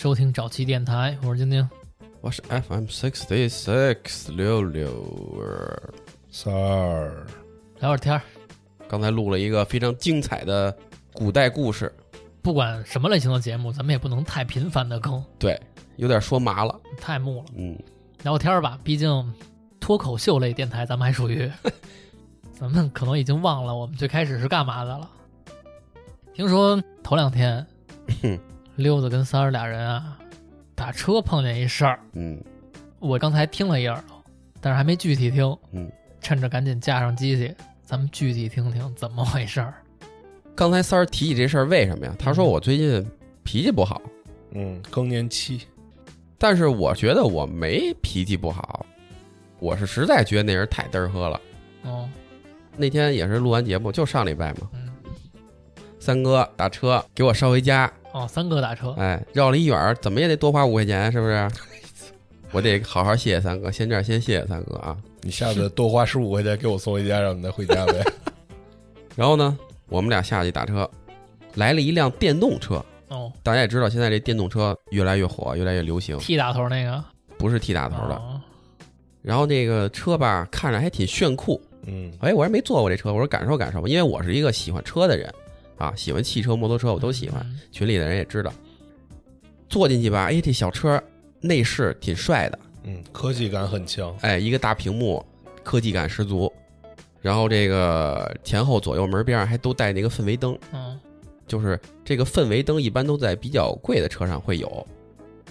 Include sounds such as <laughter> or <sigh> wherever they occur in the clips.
收听早期电台，我是晶晶。我是 FM sixty six 六六。三儿，聊会儿天儿，刚才录了一个非常精彩的古代故事，不管什么类型的节目，咱们也不能太频繁的更，对，有点说麻了。太木了。嗯，聊会儿天儿吧，毕竟脱口秀类电台，咱们还属于，<laughs> 咱们可能已经忘了我们最开始是干嘛的了。听说头两天哼，<laughs> 溜子跟三儿俩人啊，打车碰见一事儿，嗯。我刚才听了一耳朵，但是还没具体听。嗯，趁着赶紧架上机器，咱们具体听听怎么回事儿。刚才三儿提起这事儿，为什么呀？他说我最近脾气不好，嗯，更年期，但是我觉得我没脾气不好，我是实在觉得那人太嘚儿喝了。哦，那天也是录完节目，就上礼拜嘛，嗯，三哥打车给我捎回家，哦，三哥打车，哎，绕了一远儿，怎么也得多花五块钱，是不是？我得好好谢谢三哥，先这样先谢谢三哥啊。你下次多花十五块钱给我送回家，让你再回家呗。<laughs> 然后呢，我们俩下去打车，来了一辆电动车。哦大家也知道，现在这电动车越来越火，越来越流行，，T 打头那个，不是 T 打头的。哦然后那个车吧，看着还挺炫酷。嗯，哎，我还没坐过这车，我说感受感受吧，因为我是一个喜欢车的人啊，喜欢汽车、摩托车，我都喜欢。嗯群里的人也知道，坐进去吧，哎，这小车内饰挺帅的，嗯，科技感很强。哎，一个大屏幕，科技感十足。然后这个前后左右门边上还都带那个氛围灯，嗯，就是这个氛围灯一般都在比较贵的车上会有。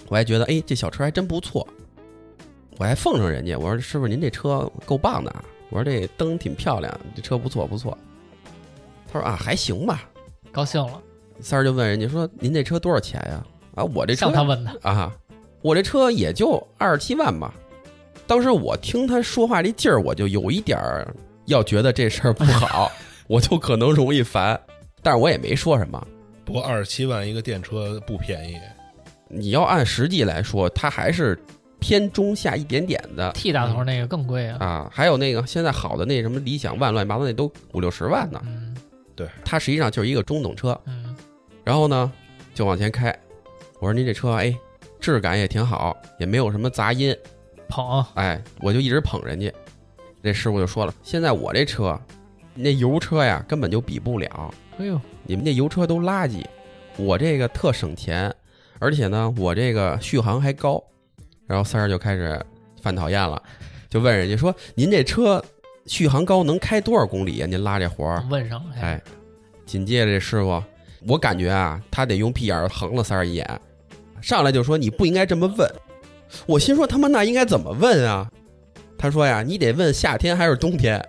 我还觉得，哎，这小车还真不错。我还奉承人家，我说师傅您这车够棒的啊，我说这灯挺漂亮，这车不错不错。他说啊还行吧。高兴了，三儿就问人家说您这车多少钱呀？啊，我这车向他问的，啊，我这车也就二十七万吧。当时我听他说话这劲儿，我就有一点儿要觉得这事儿不好，<laughs> 我就可能容易烦，但是我也没说什么。不过二十七万一个电车不便宜，你要按实际来说，它还是偏中下一点点的 T 大头那个更贵啊。啊。还有那个现在好的那什么理想 ONE 乱七八糟那都五六十万呢，嗯它实际上就是一个中等车。嗯，然后呢，就往前开。我说您这车哎，质感也挺好，也没有什么杂音。捧，哎，我就一直捧人家。那师傅就说了，现在我这车，那油车呀根本就比不了，哎呦，你们那油车都垃圾，我这个特省钱，而且呢，我这个续航还高。然后三儿就开始犯讨厌了，就问人家说：“您这车续航高，能开多少公里呀？您拉这活儿？”问上了，哎，紧接着这师傅，我感觉啊，他得用屁眼儿横了三儿一眼，上来就说你不应该这么问。我心说他妈那应该怎么问啊？他说呀，你得问夏天还是冬天。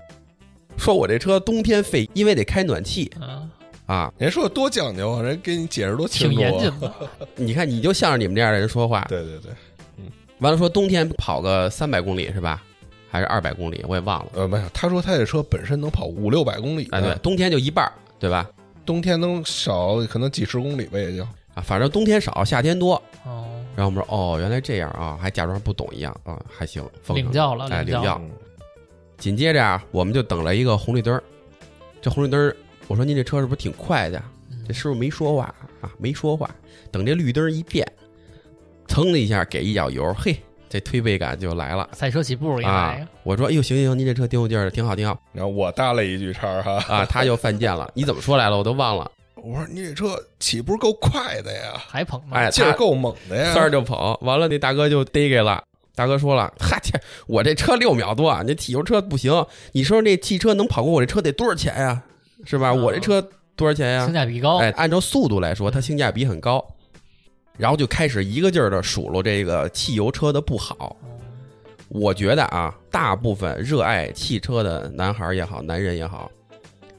说我这车冬天费，因为得开暖气嗯，啊。人说多讲究啊，人给你解释多清挺楚、啊。严谨的，<laughs> 你看，你就向着你们这样的人说话。对对对，嗯完了说冬天跑个三百公里是吧？还是二百公里？我也忘了。呃，没有，他说他这车本身能跑五六百公里，哎，对，，冬天就一半儿，对吧？冬天能少可能几十公里吧，也就。啊，反正冬天少，夏天多。哦，然后我们说，哦，原来这样啊，还假装不懂一样啊，还行，奉承领教了，哎，领教，教。紧接着啊，我们就等了一个红绿灯儿。这红绿灯儿，我说您这车是不是挺快的？嗯这师傅没说话啊，没说话。等这绿灯儿一变，噌的一下给一脚油，嘿，这推背感就来了赛车起步一啊来！我说，哎呦，行行行，您这车挺有劲儿的，挺好挺好然后我搭了一句茬儿哈，啊。他又犯贱了，<laughs> 你怎么说来了？我都忘了。我说你这车起步够快的呀，还捧吗，哎，他劲儿够猛的呀。三儿就捧，完了那大哥就逮给了。大哥说了：“哈，这我这车六秒多，啊你汽油车不行。你说那汽车能跑过我这车得多少钱呀？是吧？我这车多少钱呀？性价比高，哎，按照速度来说，它性价比很高。然后就开始一个劲儿的数落这个汽油车的不好。我觉得啊，大部分热爱汽车的男孩儿也好，男人也好，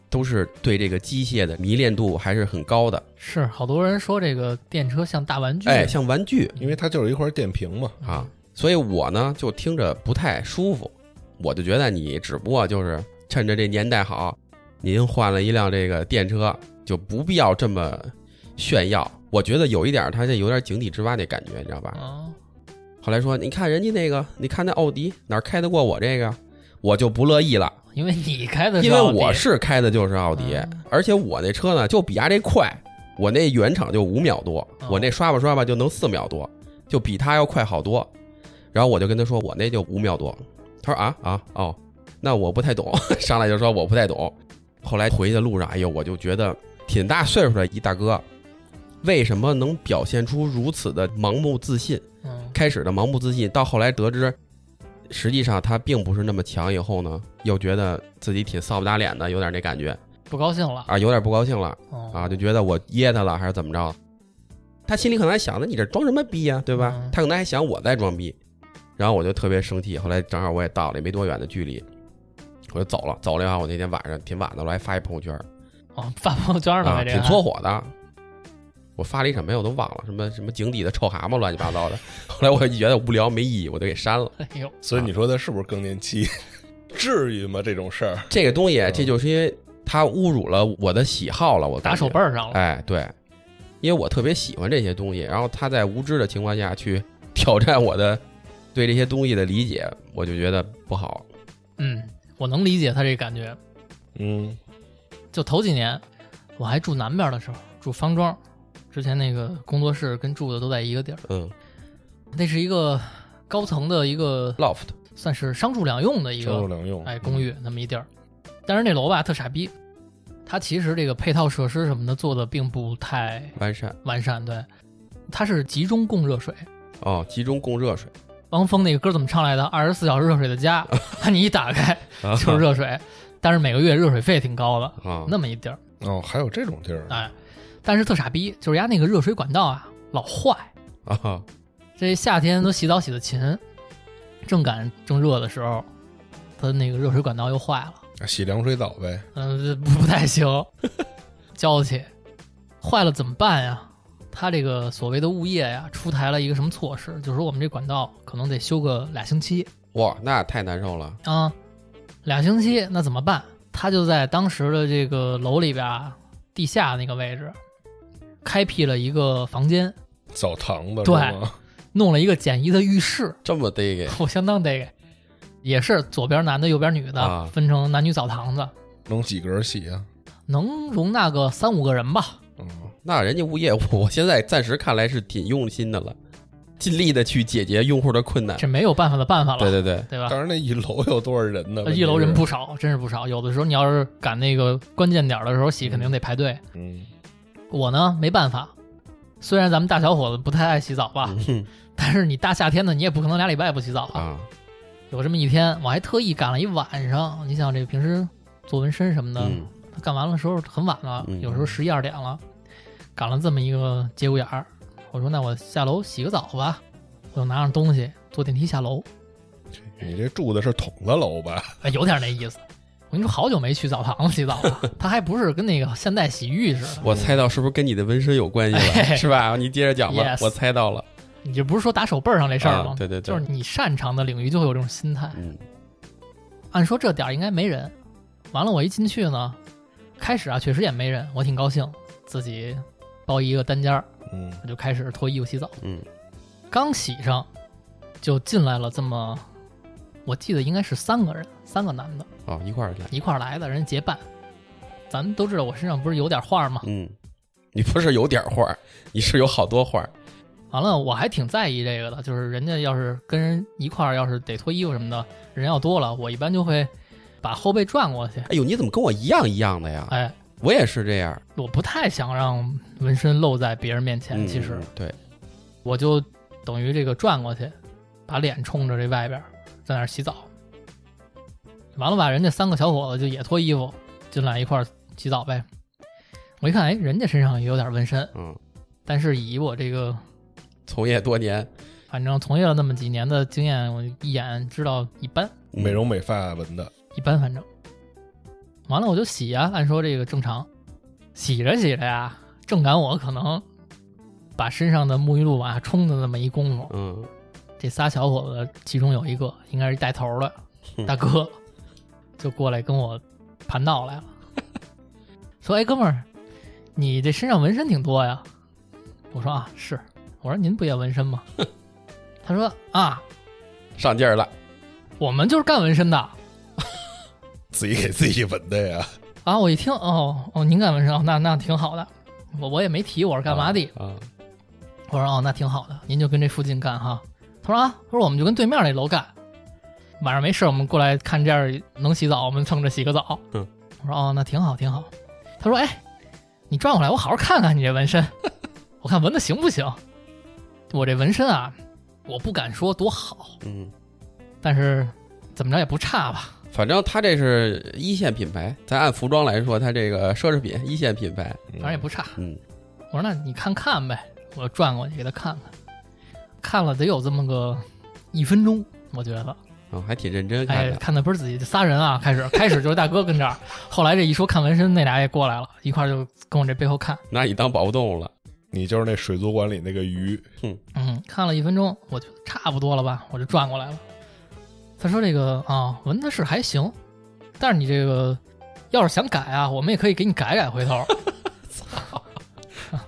都是对这个机械的迷恋度还是很高的。是好多人说这个电车像大玩具，哎，像玩具因为它就是一块电瓶嘛。啊，所以我呢就听着不太舒服。我就觉得你只不过就是趁着这年代好，您换了一辆这个电车，就不必要这么炫耀。我觉得有一点儿，他这有点井底之蛙那感觉，你知道吧？啊，后来说，你看人家那个，你看那奥迪哪儿开得过我这个？我就不乐意了，因为你开的因为我是开的就是奥迪嗯，而且我那车呢就比他这快，我那原厂就五秒多，哦我那刷吧刷吧就能四秒多，就比他要快好多。然后我就跟他说，我那就五秒多。他说啊啊哦，那我不太懂，<laughs> 上来就说我不太懂。后来回去的路上，哎呦，我就觉得挺大岁数的一大哥，为什么能表现出如此的盲目自信？嗯，开始的盲目自信，到后来得知，实际上他并不是那么强，以后呢，又觉得自己挺臊不打脸的，有点那感觉不高兴了啊，有点不高兴了哦啊，就觉得我噎他了还是怎么着？他心里可能还想着你这装什么逼呀、对吧？嗯他可能还想我在装逼，然后我就特别生气。后来正好我也到了，也没多远的距离，我就走了。走了以后，我那天晚上挺晚的，我还发一朋友圈，哦，发朋友圈呢挺搓火的。我发了一什么呀？我都忘了，什么什么井底的臭蛤蟆，乱七八糟的。后来我就觉得无聊没意义，我就给删了。哎呦，所以你说他是不是更年期？至于吗？这种事儿，这个东西，嗯这就是因为他侮辱了我的喜好了，我打手背儿上了，哎，对，因为我特别喜欢这些东西，然后他在无知的情况下去 <laughs> 挑战我的对这些东西的理解，我就觉得不好。嗯，我能理解他这感觉。嗯，就头几年我还住南边的时候，住方庄，之前那个工作室跟住的都在一个地儿，嗯。那是一个高层的一个，loft。算是商住两用的一个商住个两用，哎公寓那么一地儿，但是那楼吧特傻逼，它其实这个配套设施什么的做的并不太完善。完善，对，它是集中供热水。哦，集中供热水。汪峰那个歌怎么唱来的？二十四小时热水的家，<laughs> 你一打开啊就是热水，但是每个月热水费挺高的，啊，那么一地儿，哦，还有这种地儿，哎，但是特傻逼，就是人家那个热水管道啊老坏，啊这夏天都洗澡洗的勤，正赶正热的时候，它那个热水管道又坏了，洗凉水澡呗。嗯、这不不太行，娇气，坏了怎么办呀？他这个所谓的物业呀，出台了一个什么措施，就是说我们这管道可能得修个俩星期哇，那太难受了。啊，俩星期那怎么办？他就在当时的这个楼里边啊地下那个位置，开辟了一个房间，澡堂子对？弄了一个简易的浴室，这么得给 <laughs> 我相当得给，也是左边男的，右边女的，啊分成男女澡堂子，能几个人洗啊？能容纳个三五个人吧。嗯，那人家物业，我现在暂时看来是挺用心的了，尽力的去解决用户的困难。这没有办法的办法了，对对对，对吧？当然那一楼有多少人呢？一楼人不少，真是不少。有的时候你要是赶那个关键点儿的时候洗，肯定得排队。嗯，我呢没办法，虽然咱们大小伙子不太爱洗澡吧，嗯但是你大夏天的你也不可能俩礼拜不洗澡啊。啊，有这么一天，我还特意赶了一晚上。你想这平时做纹身什么的，嗯干完了时候很晚了，嗯有时候十一二点了，赶了这么一个节骨眼儿，我说那我下楼洗个澡吧，我就拿上东西坐电梯下楼，你这住的是筒子楼吧？哎，有点那意思。我跟你说，好久没去澡堂子洗澡了，它还不是跟那个现代洗浴似的，我猜到是不是跟你的纹身有关系哎了？是吧？你接着讲吧 Yes，我猜到了。你这不是说打手背儿上这事儿吗？啊对对对就是你擅长的领域就会有这种心态。嗯按说这点儿应该没人，完了我一进去呢，开始啊确实也没人，我挺高兴，自己包一个单间儿，嗯，我就开始脱衣服洗澡。嗯刚洗上，就进来了这么，我记得应该是三个人，三个男的哦，一块儿来。一块儿来的，人结伴。咱都知道我身上不是有点画吗？嗯，你不是有点画儿，你是有好多画儿。完了，我还挺在意这个的，就是人家要是跟人一块儿，要是得脱衣服什么的，人要多了，我一般就会把后背转过去。哎呦，你怎么跟我一样一样的呀？哎，我也是这样。我不太想让纹身露在别人面前，嗯，其实嗯对，我就等于这个转过去，把脸冲着这外边，在那儿洗澡。完了吧，人家三个小伙子就也脱衣服进来一块儿洗澡呗。我一看，哎，人家身上也有点纹身，嗯，但是以我这个从业多年，反正从业了那么几年的经验，我一眼知道一般，嗯美容美发纹的，一般反正。完了我就洗呀，按说这个正常，洗着洗着呀，正赶我可能把身上的沐浴露往下冲的那么一功夫，嗯。这仨小伙子其中有一个应该是带头的 <laughs> 大哥，就过来跟我盘道来了，说：“哎，哥们儿，你这身上纹身挺多呀？”我说：“啊，是。”我说：“您不也纹身吗？<laughs> ”他说：“啊，上劲儿了。我们就是干纹身的。”自己给自己纹的呀。啊，我一听，哦哦，您干纹身，哦那那挺好的。我我也没提我是干嘛的。啊？我说哦，那挺好的，您就跟这附近干哈。他说啊，他说我们就跟对面那楼干，晚上没事我们过来看这儿能洗澡，我们蹭着洗个澡。嗯，我说哦，那挺好挺好。他说哎，你转过来，我好好看看你这纹身，<laughs> 我看纹的行不行？我这纹身啊，我不敢说多好，嗯，但是怎么着也不差吧。反正他这是一线品牌，咱按服装来说，他这个奢侈品一线品牌。反正也不差。嗯，我说那你看看呗，我转过去给他看看，看了得有这么个一分钟，我觉得，哦，还挺认真看哎，的。看的不是自己，这仨人啊，开始开始就是大哥跟这儿，后来这一说看纹身，那俩也过来了，一块儿就跟我这背后看，拿你当保护动物了。你就是那水族馆里那个鱼，嗯，看了一分钟，我觉得差不多了吧，我就转过来了。他说这个啊，纹的是还行，但是你这个要是想改啊，我们也可以给你改改，回头。操 <laughs>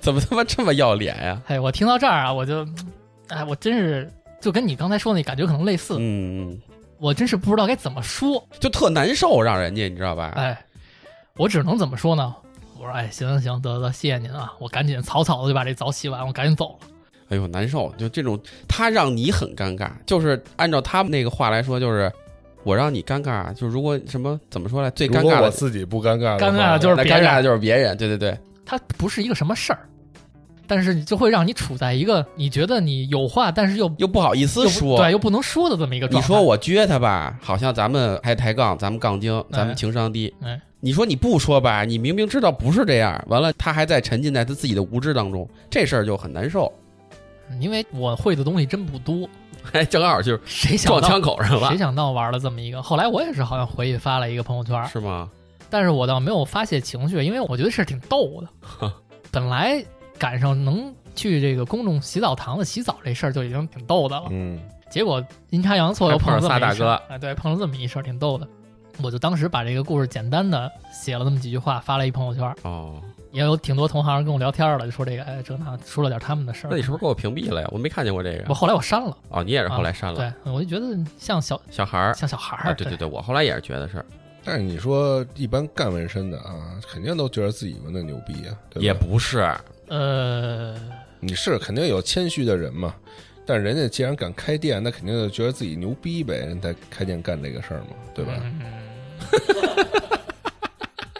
怎么他妈这么要脸呀？<laughs> 哎，我听到这儿啊，我就，哎，我真是就跟你刚才说那感觉可能类似，嗯，嗯我真是不知道该怎么说。就特难受，让人家你知道吧？哎，我只能怎么说呢？我说，哎，行行行，得得，谢谢您啊！我赶紧草草的就把这澡洗完，我赶紧走了。哎呦，难受！就这种，他让你很尴尬，就是按照他们那个话来说，就是我让你尴尬，就如果什么怎么说呢，最尴尬的，我自己不尴尬，尴尬的就是别人尴尬的就是别人，对对对，他不是一个什么事儿，但是就会让你处在一个你觉得你有话，但是又又不好意思说，对，又不能说的这么一个状态。你说我撅他吧，好像咱们还抬杠，咱们杠精，咱们情商低。哎，你说你不说吧，你明明知道不是这样，完了他还在沉浸在他自己的无知当中，这事儿就很难受。因为我会的东西真不多，哎，<laughs> 正好就是谁撞枪口上了谁，想到玩了这么一个？后来我也是好像回去发了一个朋友圈，是吗？但是我倒没有发泄情绪，因为我觉得是挺逗的。<laughs> 本来赶上能去这个公众洗澡堂子洗澡这事儿就已经挺逗的了，嗯，结果阴差阳错又碰上这么一事儿还碰上仨大哎，对，碰上这么一事儿挺逗的。我就当时把这个故事简单的写了那么几句话，发了一朋友圈，哦，也有挺多同行跟我聊天了，就说这个哎这那说了点他们的事儿那你。是不是给我屏蔽了呀？我没看见过这个。我后来我删了，哦，你也是后来删了。对，我就觉得像小小孩儿像小孩啊，儿，对对对，我后来也是觉得是，但是你说一般干纹身的啊，肯定都觉得自己纹的牛逼啊，对吧？也不是，呃，你是肯定有谦虚的人嘛，但人家既然敢开店，那肯定就觉得自己牛逼呗，人才开店干这个事儿嘛，对吧？嗯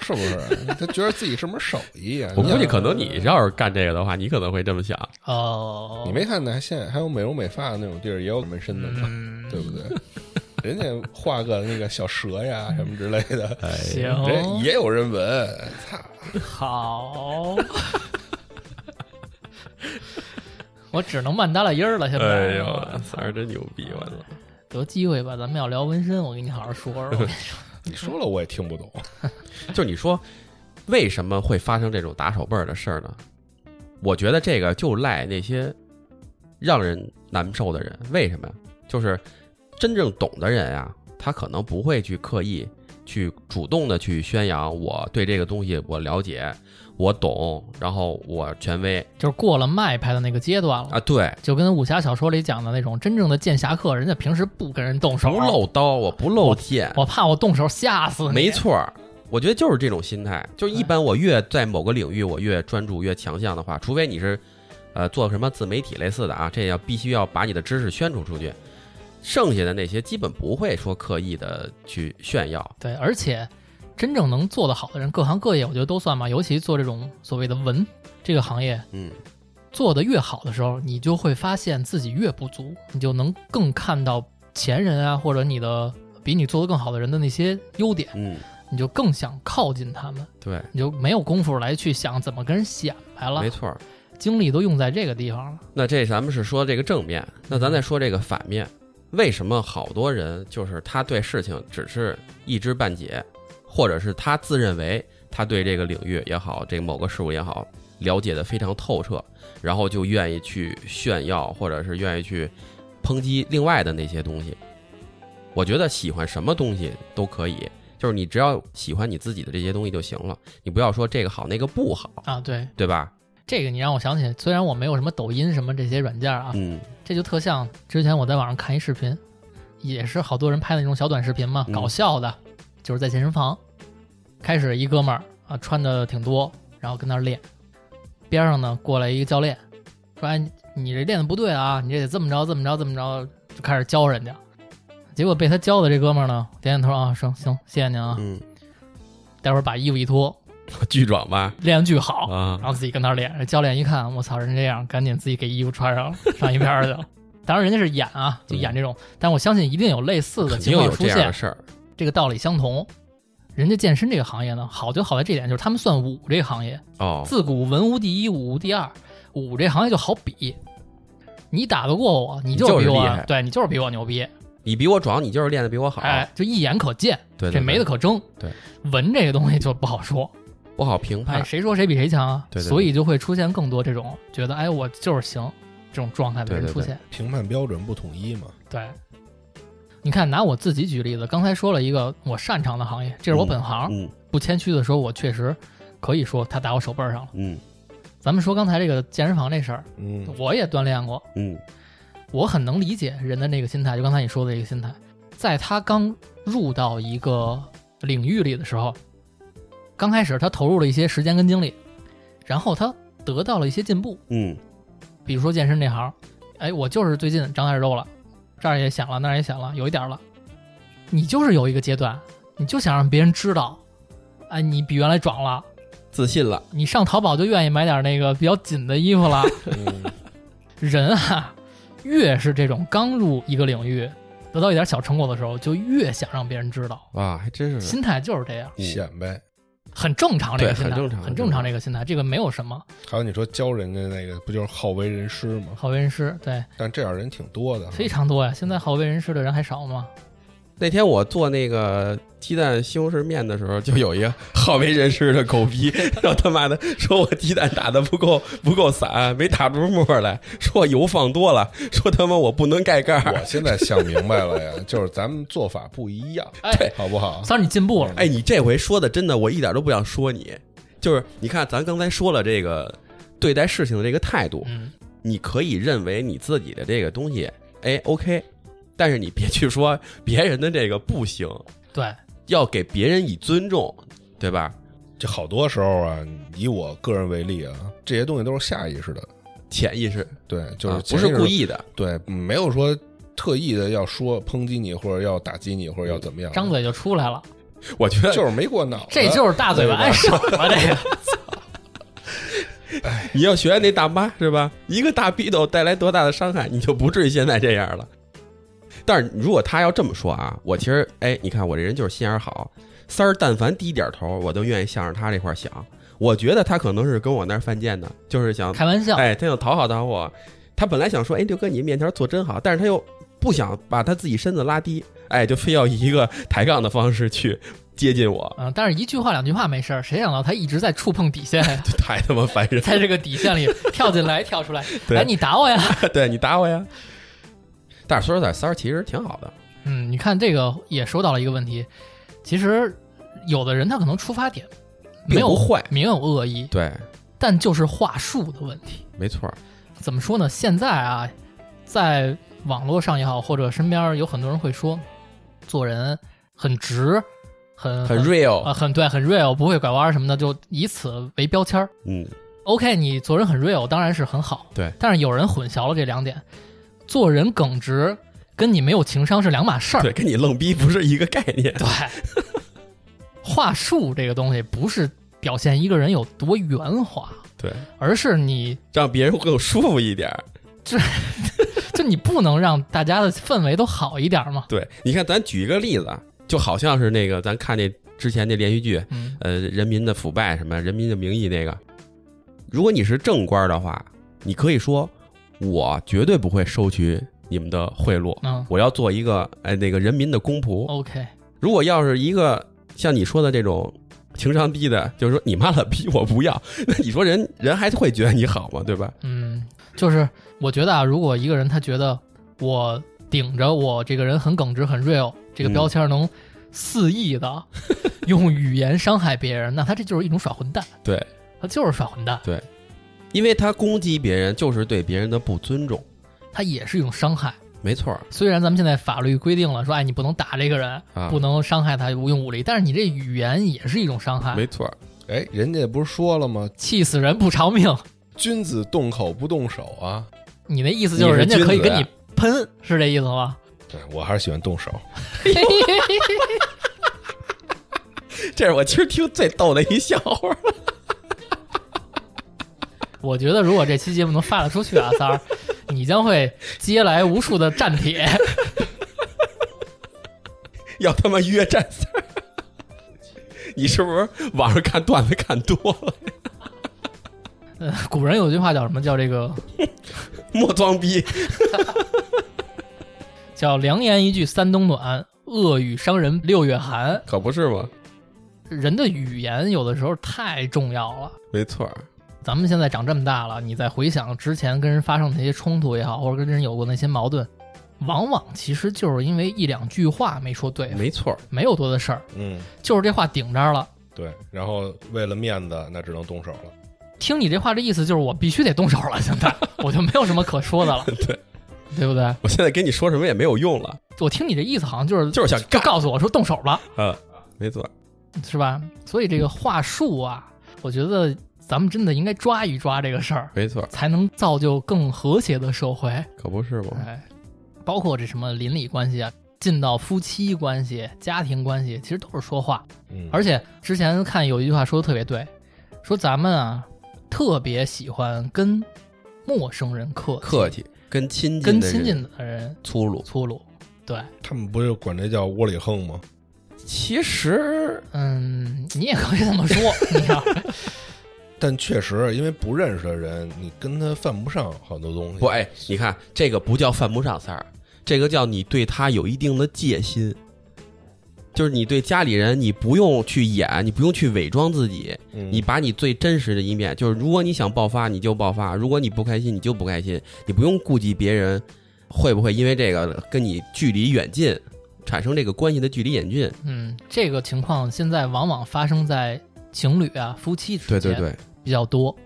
是不是？他觉得自己什么手艺啊？我估计可能你要是干这个的话，你可能会这么想。哦，你没看呢，现在还有美容美发的那种地儿也有纹身的呢，嗯，对不对？人家画个那个小蛇呀什么之类的，哎，行，人也有人纹，操！好，<laughs> 我只能慢耷拉音儿了。现在，哎呦，三儿真牛逼，我操！得机会吧，咱们要聊纹身，我给你好好说说。<laughs> 你说了我也听不懂。<laughs> 就你说，为什么会发生这种打手背儿的事儿呢？我觉得这个就赖那些让人难受的人。为什么呀？就是真正懂的人啊，他可能不会去刻意去主动的去宣扬我对这个东西我了解，我懂，然后我权威就是过了卖拍的那个阶段了，啊，对，就跟武侠小说里讲的那种真正的剑侠客，人家平时不跟人动手，不露刀，我不露剑，我怕我动手吓死你。没，错儿，我觉得就是这种心态。就一般我越在某个领域我越专注越强项的话，除非你是，呃，做什么自媒体类似的啊，这要必须要把你的知识宣传出去。剩下的那些基本不会说刻意的去炫耀，对，而且真正能做得好的人，各行各业我觉得都算吧，尤其做这种所谓的文这个行业，嗯，做得越好的时候，你就会发现自己越不足，你就能更看到前人啊，或者你的比你做得更好的人的那些优点，嗯，你就更想靠近他们，对，你就没有功夫来去想怎么跟人显摆了。没，错儿。精力都用在这个地方了。那这咱们是说这个正面，那咱再说这个反面，为什么好多人就是他对事情只是一知半解，或者是他自认为他对这个领域也好，这个某个事物也好，了解的非常透彻，然后就愿意去炫耀，或者是愿意去抨击另外的那些东西。我觉得喜欢什么东西都可以，就是你只要喜欢你自己的这些东西就行了，你不要说这个好那个不好，啊，对对吧？这个，你让我想起，虽然我没有什么抖音什么这些软件啊，嗯这就特像之前我在网上看一视频，也是好多人拍的那种小短视频嘛，嗯搞笑的，就是在健身房，开始一哥们儿啊穿的挺多，然后跟那儿练。边上呢过来一个教练，说：“哎，你这练的不对啊，你这得这么着，这么着，这么着。”就开始教人家。结果被他教的这哥们儿呢，点点头啊，行行，谢谢您啊。嗯，待会儿把衣服一脱，巨壮吧？练的巨好，啊然后自己跟那儿练。教练一看，我操，人这样，赶紧自己给衣服穿上，上一边儿去了。<laughs> 当然，人家是演啊，就演这种，但我相信一定有类似的情况出现。这个道理相同。人家健身这个行业呢，好就好在这点，就是他们算武这个行业，哦，自古文无第一，武无第二。武这行业就好比，你打得过我，你你就是比我，对你就是比我牛逼，你比我壮，你就是练的比我好，哎，就一眼可见，对对这没得可争。对，文这个东西就不好说，不好评哎，判。谁说谁比谁强啊？对对对所以就会出现更多这种觉得，哎，我就是行这种状态的人对对对出现。评判标准不统一嘛。对，你看，拿我自己举例子，刚才说了一个我擅长的行业，这是我本行。嗯。不谦虚的说，我确实可以说他打我手背上了。嗯。咱们说刚才这个健身房这事儿，嗯，我也锻炼过，嗯。我很能理解人的那个心态，就刚才你说的这个心态，在他刚入到一个领域里的时候，刚开始他投入了一些时间跟精力，然后他得到了一些进步，嗯。比如说健身这行，哎，我就是最近长点肉了，这儿也显了，那儿也显了，有一点了。你就是有一个阶段，你就想让别人知道，哎，你比原来壮了。自信了。你上淘宝就愿意买点那个比较紧的衣服了。嗯人啊，越是这种刚入一个领域，得到一点小成果的时候，就越想让别人知道。啊，还真是心态就是这样，嗯显摆。很正常。这个心态很正常很正常。这个心态，这个没有什么。还有你说教人家那个，不就是好为人师吗？好为人师，对，但这样人挺多的，非常多呀。现在好为人师的人还少吗？那天我做那个鸡蛋西红柿面的时候，就有一个好为人师的狗逼，<laughs> 然后他妈的说我鸡蛋打的不够不够散，没打出沫来，说我油放多了，说他妈我不能盖盖我。现在想明白了呀，就是咱们做法不一样，哎，好不好？三儿你进步了。哎，你这回说的真的，我一点都不想说你，就是你看咱刚才说了这个对待事情的这个态度，嗯，你可以认为你自己的这个东西，哎，OK，但是你别去说别人的这个不行，对，要给别人以尊重，对吧？这好多时候啊，以我个人为例啊，这些东西都是下意识的，潜意识对，就是啊不是故，意的，对，没有说特意的要说抨击你，或者要打击你，或者要怎么样，张嘴就出来了，我觉得就是没过脑子，这就是大嘴巴爱省了。这个 <laughs> 你要学那大妈是吧？一个大逼斗带来多大的伤害，你就不至于现在这样了。但是如果他要这么说啊，我其实哎，你看我这人就是心眼儿好，三儿但凡低点头，我都愿意向着他这块儿想。我觉得他可能是跟我那儿犯贱的，就是想开玩笑，哎，他想讨好讨好我。他本来想说，哎，六哥你面条做真好，但是他又不想把他自己身子拉低，哎，就非要以一个抬杠的方式去接近我，嗯，<laughs> 但是一句话两句话没事儿，谁想到他一直在触碰底线呀？<laughs> 太他妈烦人。<laughs> 在这个底线里跳进来跳出来，对哎，你打我呀！对你打我呀！但是说实在，三儿其实挺好的，嗯，你看这个也说到了一个问题，其实有的人他可能出发点没有坏。没有恶意，对，但就是话术的问题。没错儿，怎么说呢？现在啊，在网络上也好，或者身边有很多人会说，做人很直，很很 real，、啊，很对，很 real，不会拐弯什么的，就以此为标签儿。嗯，OK，你做人很 real，当然是很好。对，但是有人混淆了这两点，做人耿直跟你没有情商是两码事儿。对，跟你愣逼不是一个概念。对，<laughs> 话术这个东西不是表现一个人有多圆滑，对，而是你让别人更舒服一点儿。就 <laughs> 你不能让大家的氛围都好一点嘛。对，你看，咱举一个例子，啊，就好像是那个咱看那之前那连续剧，嗯，呃，人民的腐败什么，人民的名义那个，如果你是正官的话，你可以说，我绝对不会收取你们的贿赂，嗯。我要做一个哎那个人民的公仆。，OK，如果要是一个像你说的这种情商低的，就是说你妈了逼我不要，<laughs> 那你说人人还会觉得你好吗？对吧？嗯，就是我觉得啊，如果一个人他觉得我顶着我这个人很耿直、很 real 这个嗯。标签能肆意的 <laughs> 用语言伤害别人，那他这就是一种耍混蛋，对，他就是耍混蛋，因为他攻击别人就是对别人的不尊重，他也是一种伤害。没错虽然咱们现在法律规定了说，哎，你不能打这个人，啊不，能伤害他，无用武力，但是你这语言也是一种伤害。没错。哎，人家不是说了吗？气死人不偿命。<laughs> 君子动口不动手啊！你那意思就是人家可以跟你喷，是这意思吗？<laughs> 对我还是喜欢动手。<laughs> 这是我其实听最逗的一笑话。我觉得如果这期节目能发得出去啊，三儿，<laughs> 你将会接来无数的战帖，<laughs> 要他妈约战三儿。你是不是网上看段子看多了？呃，<laughs> 古人有句话叫什么？叫这个莫装逼，叫良言一句三冬暖，恶语伤人六月寒。可不是吗？人的语言有的时候太重要了。没错，咱们现在长这么大了，你再回想之前跟人发生的那些冲突也好，或者跟人有过那些矛盾，往往其实就是因为一两句话没说对，没错，没有多的事儿，嗯，就是这话顶这儿了。对，然后为了面子，那只能动手了。听你这话，的意思就是我必须得动手了，现在 <laughs> 我就没有什么可说的了，<laughs> 对，对不对？我现在跟你说什么也没有用了。我听你这意思，好像就是就是想就告诉我说动手了，嗯，没错，是吧？所以这个话术啊，我觉得咱们真的应该抓一抓这个事儿，没错，才能造就更和谐的社会。可不是吗？哎，包括这什么邻里关系啊，进到夫妻关系、家庭关系，其实都是说话。嗯，而且之前看有一句话说的特别对，说咱们啊特别喜欢跟陌生人客客气，跟亲近跟亲近的人粗鲁。粗鲁。对，他们不就管这叫窝里横吗？其实嗯，你也可以这么说。你看，<laughs> <laughs> 但确实，因为不认识的人，你跟他犯不上好多东西。不，哎，你看这个不叫犯不上三儿，这个叫你对他有一定的戒心。就是你对家里人，你不用去演，你不用去伪装自己，嗯你把你最真实的一面，就是如果你想爆发，你就爆发；如果你不开心，你就不开心，你不用顾及别人会不会因为这个跟你距离远近，产生这个关系的距离远近。嗯，这个情况现在往往发生在情侣啊、夫妻之间对对对，比较多，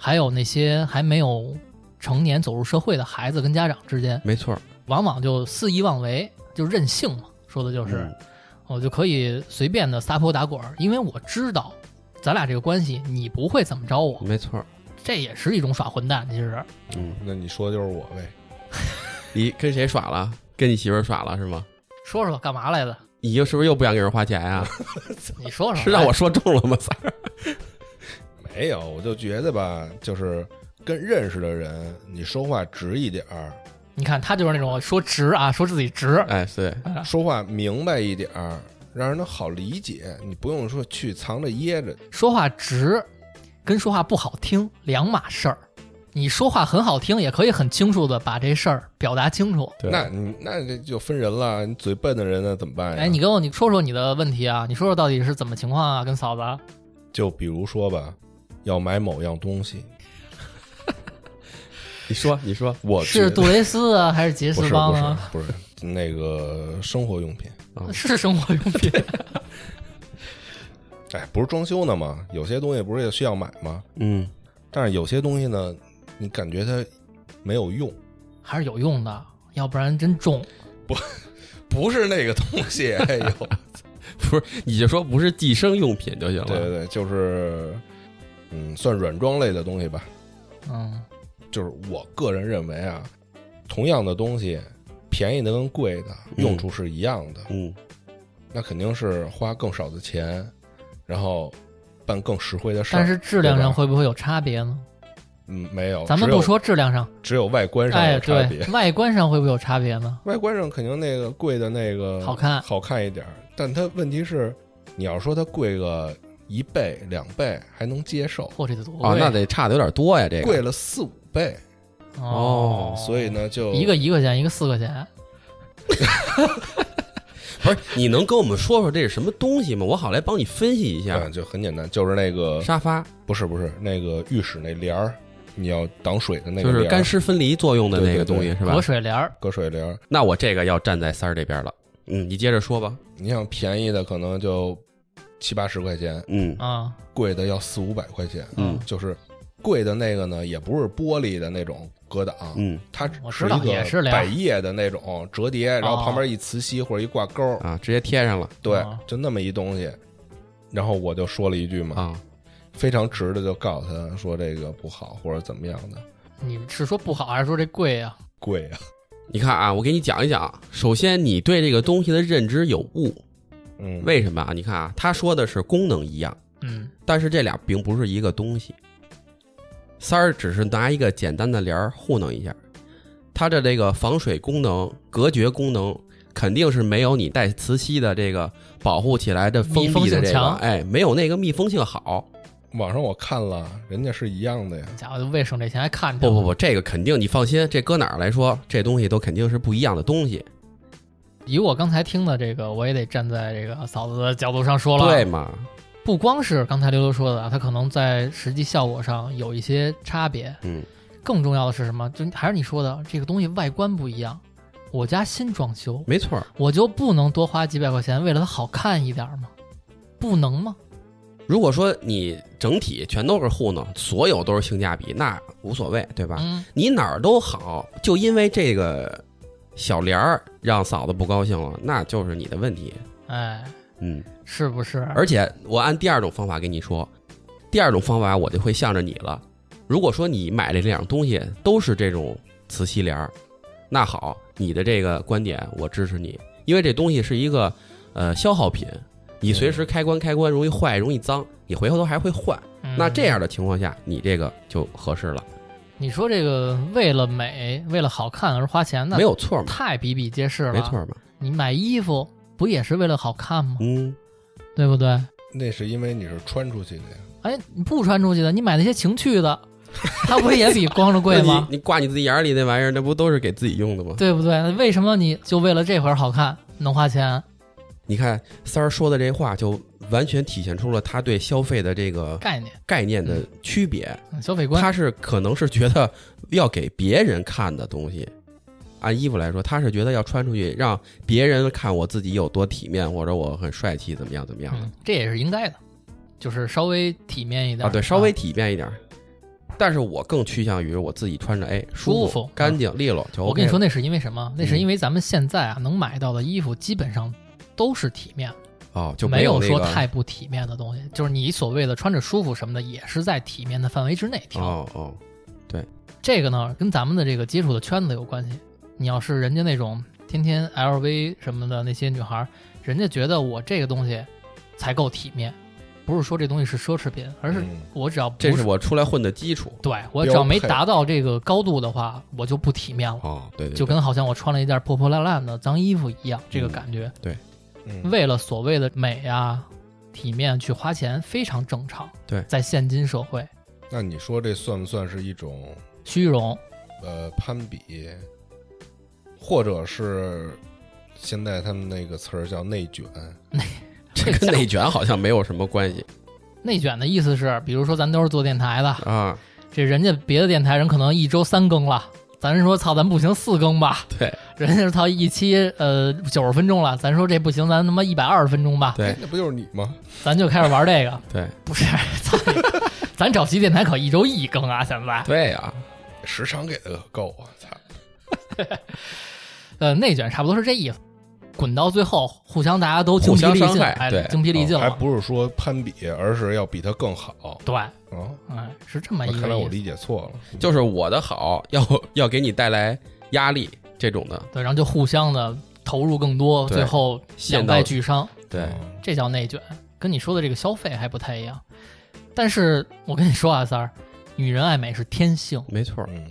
还有那些还没有成年走入社会的孩子跟家长之间，没错，往往就肆意妄为，就任性嘛，说的就是。嗯我就可以随便的撒泼打滚儿，因为我知道咱俩这个关系你不会怎么着我，没错，这也是一种耍混蛋。其实嗯，那你说的就是我呗。<laughs> <laughs> 你跟谁耍了？跟你媳妇耍了是吗？说说干嘛来的？你又是不是又不想给人花钱呀、<laughs> 你说说，是让我说中了吗？三儿，<laughs> 没有，我就觉得吧，就是跟认识的人，你说话直一点儿，你看他就是那种说直啊，说自己直，哎，对，说话明白一点儿，让人能好理解。你不用说去藏着掖着。说话直，跟说话不好听两码事儿。你说话很好听，也可以很清楚的把这事儿表达清楚。对那你那这就分人了，你嘴笨的人呢怎么办呀？哎，你跟我你说说你的问题啊，你说说到底是怎么情况啊？跟嫂子，就比如说吧，要买某样东西，<laughs> 你说，你说，我是杜蕾斯啊，还是杰不是士邦不是啊？不是那个生活用品。是生活用品。<laughs> 哎，不是装修呢吗？有些东西不是也需要买吗？嗯，但是有些东西呢，你感觉它没有用，还是有用的，要不然真重。不不是那个东西。哎呦，<laughs> 不是，你就说不是计生用品就行了。对对对，就是嗯，算软装类的东西吧。嗯，就是我个人认为啊，同样的东西，便宜的跟贵的嗯用处是一样的，嗯，那肯定是花更少的钱，然后办更实惠的事儿。但是质量上会不会有差别呢？嗯，没有，咱们不说质量上，只有外观上哎，有差别。对，外观上会不会有差别呢？外观上肯定那个贵的那个好看。好看一点，但它问题是，你要说它贵个一倍两倍还能接受，嚯，这得多啊，那得差的有点多呀，这个。贵了四五倍，哦。所以呢就一个一块钱，一个四块钱，<laughs> 不是，你能跟我们说说这是什么东西吗？我好来帮你分析一下。嗯，。就很简单，就是那个沙发。不是不是那个浴室那帘儿，你要挡水的那个就是干湿分离作用的那个对对对东西是吧隔？水帘儿，隔水帘儿。那我这个要站在三儿这边了。嗯，你接着说吧。你想便宜的可能就七八十块钱，嗯啊，贵的要四五百块钱。嗯就是贵的那个呢，也不是玻璃的那种隔挡，嗯它是一也是凉个百叶的那种折叠，然后旁边一磁吸或者一挂钩，啊，直接贴上了对哦，就那么一东西。然后我就说了一句嘛，啊。非常直的就告诉他说这个不好或者怎么样的，你是说不好还是说这贵呀、贵啊，你看啊，我给你讲一讲。首先，你对这个东西的认知有误，嗯，为什么啊？你看啊，他说的是功能一样，嗯但是这俩并不是一个东西。三儿只是拿一个简单的帘儿糊弄一下，它的这个防水功能、隔绝功能肯定是没有你带磁吸的这个保护起来的封闭的这个，哎，没有那个密封性好。网上我看了，人家是一样的呀，家伙为省这钱还看着不不不，这个肯定你放心，这搁哪儿来说，这东西都肯定是不一样的东西，以我刚才听的这个，我也得站在这个嫂子的角度上说了。对，嘛？不光是刚才刘刘说的啊，它可能在实际效果上有一些差别。嗯，更重要的是什么？就还是你说的，这个东西外观不一样。我家新装修，没错儿。我就不能多花几百块钱为了它好看一点吗？不能吗？如果说你整体全都是糊弄，所有都是性价比，那无所谓，对吧？嗯，你哪儿都好，就因为这个小帘儿让嫂子不高兴了，那就是你的问题。哎，嗯，是不是？而且我按第二种方法跟你说，第二种方法我就会向着你了。如果说你买的这两样东西都是这种磁吸帘儿，那好，你的这个观点我支持你，因为这东西是一个呃消耗品，你随时开关开关容易坏，容易脏，你回头还会换。嗯那这样的情况下，你这个就合适了，你说这个为了美、为了好看而花钱，的没有错嘛，太比比皆是了。没错，嘛。你买衣服不也是为了好看吗？嗯，对不对？那是因为你是穿出去的呀，哎，你不穿出去的，你买那些情趣的，它不也比光着贵吗 <laughs> 你？你挂你自己眼儿里那玩意儿，那不都是给自己用的吗？对不对？为什么你就为了这会儿好看能花钱？你看三儿说的这话，就完全体现出了他对消费的这个概念、概念的区别。嗯消费观，他是可能是觉得要给别人看的东西，按衣服来说，他是觉得要穿出去让别人看我自己有多体面，或者我很帅气，怎么样怎么样的嗯，这也是应该的，就是稍微体面一点啊？对，稍微体面一点。但是我更趋向于我自己穿着，哎，舒服服、干净、利落就 OK。我跟你说，那是因为什么？那是嗯因为咱们现在啊，能买到的衣服基本上都是体面，哦，就没有那个说太不体面的东西。就是你所谓的穿着舒服什么的，也是在体面的范围之内挑。哦哦，这个呢，跟咱们的这个接触的圈子有关系。你要是人家那种天天 LV 什么的那些女孩儿，人家觉得我这个东西才够体面，不是说这东西是奢侈品，而是嗯我只要不这是我出来混的基础。对我只要没达到这个高度的话，我就不体面了。哦，对对，对就跟好像我穿了一件破破烂烂的脏衣服一样，这个嗯感觉。嗯，为了所谓的美啊、体面去花钱，非常正常。对在现今社会，那你说这算不算是一种虚荣，呃攀比，或者是现在他们那个词儿叫内卷？<laughs> 这跟内卷好像没有什么关系内卷的意思是，比如说咱都是做电台的，啊。这人家别的电台人可能一周三更了，咱说操，咱不行四更吧？对人家是操一期呃九十分钟了，咱说这不行，咱他妈一百二十分钟吧？对哎那不就是你吗？咱就开始玩这个，<laughs> 对不是？<laughs> 操，咱找齐电台可一周一更啊，现在。对呀，时长给的可够啊！操，<laughs> 呃，内卷差不多是这意思，滚到最后，互相大家都精互疲力尽，相伤害哎，对精疲力尽了。哦还不是说攀比，而是要比他更好对，嗯！哎，是这么一个。看来我理解错了，就是我的好要要给你带来压力这种的，对，然后就互相的投入更多，最后两败俱伤，对，嗯这叫内卷，跟你说的这个消费还不太一样。但是我跟你说啊，三儿，女人爱美是天性，没错儿，嗯，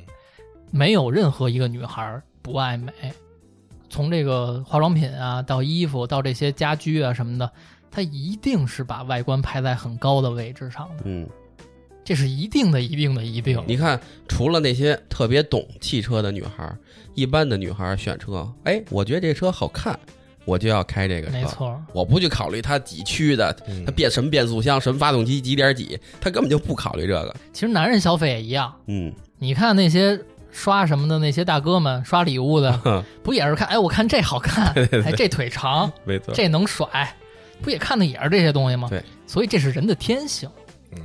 没有任何一个女孩儿不爱美。从这个化妆品啊，到衣服，到这些家居啊什么的，它一定是把外观排在很高的位置上的，嗯，这是一定的、一定的、一定。你看，除了那些特别懂汽车的女孩儿，一般的女孩儿选车，哎，我觉得这车好看，我就要开这个车，没错，我不去考虑它几驱的，嗯它变什么变速箱、什么发动机、几点几，他根本就不考虑这个。其实男人消费也一样。嗯，你看那些刷什么的那些大哥们刷礼物的，哼 <laughs> 不也是看？哎，我看这好看，<laughs> 哎，这腿长，<laughs> 没错，这能甩，不也看的也是这些东西吗？对，所以这是人的天性。嗯，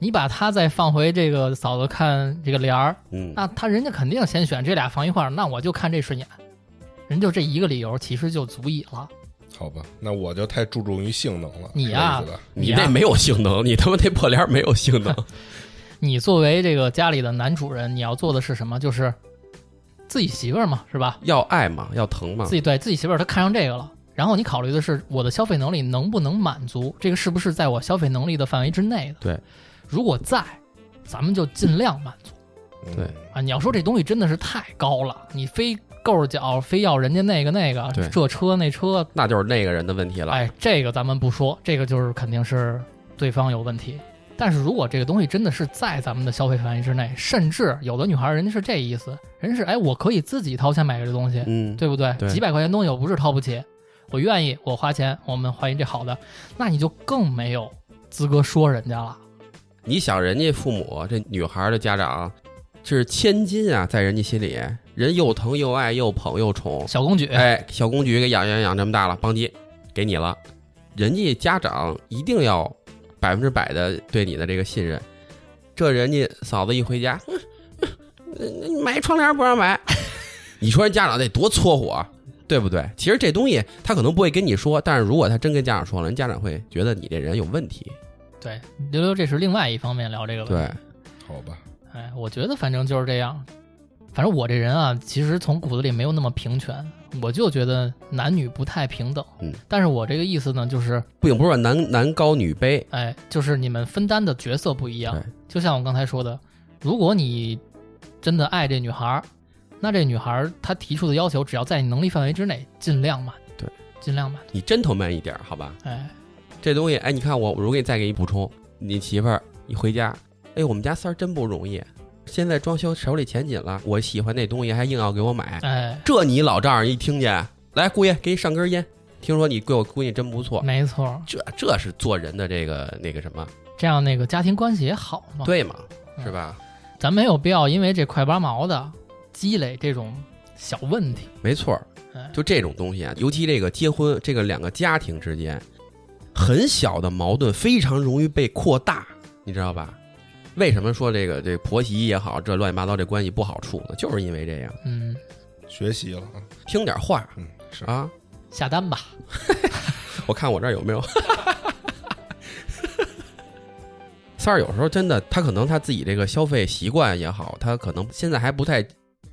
你把它再放回这个嫂子看这个帘儿，嗯，那他人家肯定先选这俩放一块儿，那我就看这顺眼，人就这一个理由，其实就足以了。好吧，那我就太注重于性能了。你呀你那没有性能，你他妈那破帘没有性能。你作为这个家里的男主人，你要做的是什么？就是自己媳妇儿嘛，是吧？要爱嘛，要疼嘛自。己对自己媳妇儿她看上这个了，然后你考虑的是我的消费能力能不能满足，这个是不是在我消费能力的范围之内的？对，如果在，咱们就尽量满足嗯对啊。你要说这东西真的是太高了，你非够着脚，非要人家那个那个对这车那车，那就是那个人的问题了。哎，这个咱们不说，这个就是肯定是对方有问题。但是如果这个东西真的是在咱们的消费范围之内，甚至有的女孩儿人家是这意思，人家是哎，我可以自己掏钱买这东西，嗯，对不对？对几百块钱东西我不是掏不起，我愿意，我花钱，我们欢迎这好的，那你就更没有资格说人家了。你想人家父母这女孩的家长是千金啊，在人家心里，人又疼又爱又捧又宠，小公举，哎，小公举给养养养这么大了，邦基给你了，人家家长一定要百分之百的对你的这个信任。这人家嫂子一回家，<laughs> 买窗帘不让买，<laughs> 你说人家长得多搓火啊，对不对？其实这东西他可能不会跟你说，但是如果他真跟家长说了，人家长会觉得你这人有问题。对，溜溜这是另外一方面聊这个问题。对，好吧，哎，我觉得反正就是这样。反正我这人啊，其实从骨子里没有那么平权，我就觉得男女不太平等。嗯，但是我这个意思呢，就是，并不是说男男高女卑，哎，就是你们分担的角色不一样对。就像我刚才说的，如果你真的爱这女孩儿，那这女孩儿她提出的要求，只要在你能力范围之内，尽量满。对，尽量满。你真头慢一点，好吧？哎，这东西，哎，你看我，我给你再给你补充，你媳妇儿一回家，哎，我们家三儿真不容易，现在装修手里钱紧了，我喜欢那东西还硬要给我买，哎，这你老丈人一听见，来姑爷给你上根烟，听说你对我闺女真不错，没错，这这是做人的这个那个什么，这样那个家庭关系也好嘛。对嘛，嗯是吧？咱没有必要因为这块八毛的积累这种小问题。没错就这种东西啊，尤其这个结婚，这个两个家庭之间，很小的矛盾非常容易被扩大，你知道吧？为什么说这个这婆媳也好，这乱七八糟这关系不好处呢？就是因为这样，嗯，学习了啊，听点话嗯，是啊。下单吧。<laughs> 我看我这儿有没有。<laughs> 三儿有时候真的，他可能他自己这个消费习惯也好，他可能现在还不太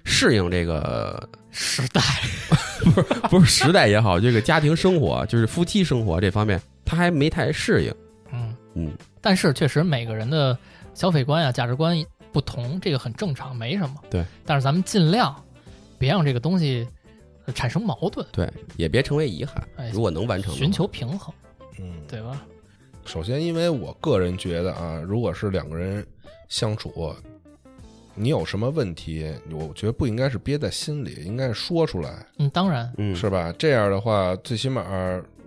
适应这个时代，<laughs> 不是不是时代也好，这个家庭生活，就是夫妻生活这方面，他还没太适应。嗯嗯，但是确实每个人的消费观呀、价值观不同，这个很正常，没什么。对。但是咱们尽量别让这个东西呃产生矛盾，对，也别成为遗憾。哎如果能完成，寻求平衡，嗯，对吧？首先，因为我个人觉得啊，如果是两个人相处，你有什么问题，我觉得不应该是憋在心里，应该是说出来，嗯，当然，嗯，是吧？这样的话，最起码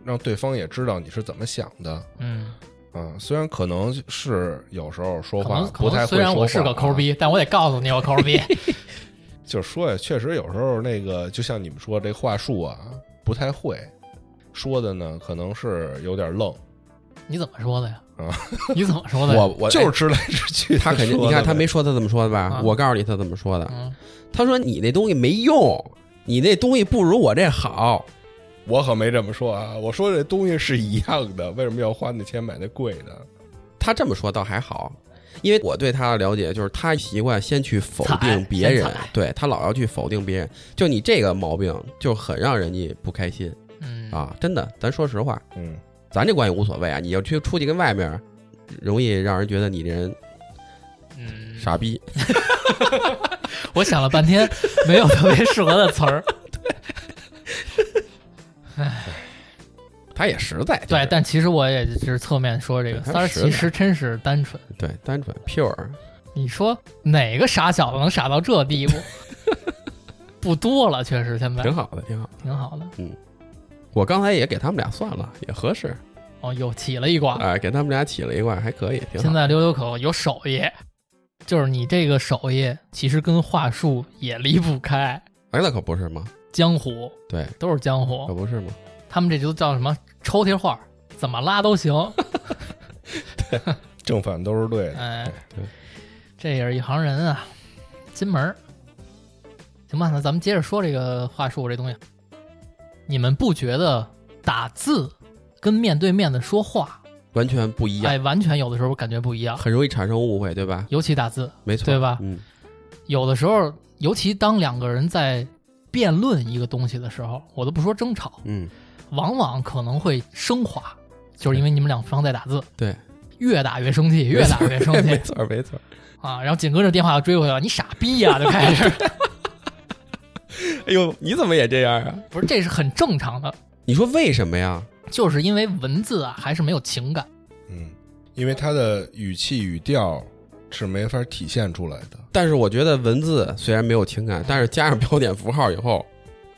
让对方也知道你是怎么想的嗯，啊。虽然可能是有时候说话不太会说虽然我是个抠逼，但我得告诉你我抠逼。<laughs> 就是说呀，确实有时候那个，就像你们说这话术啊，不太会说的呢，可能是有点愣。你怎么说的呀？啊，你怎么说的？<laughs> 我我 <laughs> 就是直来直去他肯定，你看他没说他怎么说的吧？啊我告诉你他怎么说的。嗯，他说你那东西没用，你那东西不如我这好。我可没这么说啊，我说这东西是一样的，为什么要花那钱买那贵的？他这么说倒还好，因为我对他的了解就是他习惯先去否定别人对他老要去否定别人，就你这个毛病就很让人家不开心嗯啊！真的，咱说实话，嗯，咱这关系无所谓啊，你要去出去跟外面，容易让人觉得你这人嗯，傻逼。<laughs> 我想了半天，没有特别适合的词儿。<laughs> <laughs> 他也实在，对，但其实我也是侧面说这个三儿其实真是单纯。对单纯 pure，你说哪个傻小子能傻到这地步？<laughs> 不多了，确实现在挺好的，挺好。挺好的。嗯我刚才也给他们俩算了，也合适，哦，又起了一卦。哎，给他们俩起了一卦，还可以，挺好。现在溜溜口有手艺，就是你这个手艺其实跟话术也离不开，哎，那可不是吗？江湖对，都是江湖可，不是吗？他们这就叫什么抽屉画，怎么拉都行。<laughs> 正反都是对的。哎，对，这也是一行人啊，金门儿。行吧，那咱们接着说这个话术这东西。你们不觉得打字跟面对面的说话，完全不一样，哎，完全有的时候感觉不一样，很容易产生误会，对吧？尤其打字，没错，对吧嗯，有的时候，尤其当两个人在辩论一个东西的时候，我都不说争吵，嗯，往往可能会升华，就是因为你们两方在打字，对，越打越生气，越打越生气。没气错，没错。啊，然后紧跟着电话又追回来了，你傻逼呀、就开始，<laughs> 哎呦，你怎么也这样啊？不是，这是很正常的，你说为什么呀？就是因为文字啊还是没有情感，嗯，因为他的语气语调是没法体现出来的。但是我觉得文字虽然没有情感，但是加上标点符号以后，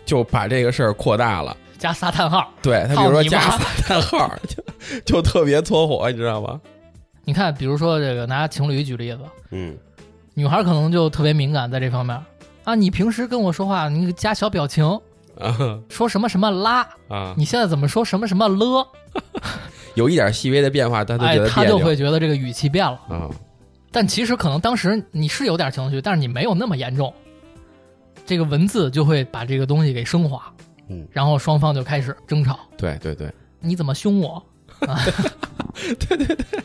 就把这个事儿扩大了。加仨叹号。对他，比如说加仨叹号，就就特别搓火，你知道吗？<laughs> 你看，比如说这个拿情侣举例子，嗯，女孩可能就特别敏感在这方面啊。你平时跟我说话，你加小表情，啊说什么什么啦，啊，你现在怎么说什么什么了？<laughs> 有一点细微的变化，他都哎觉得，他就会觉得这个语气变了。啊。但其实可能当时你是有点情绪，但是你没有那么严重。这个文字就会把这个东西给升华，嗯，然后双方就开始争吵。对对对，你怎么凶我？啊，<laughs> 对对对，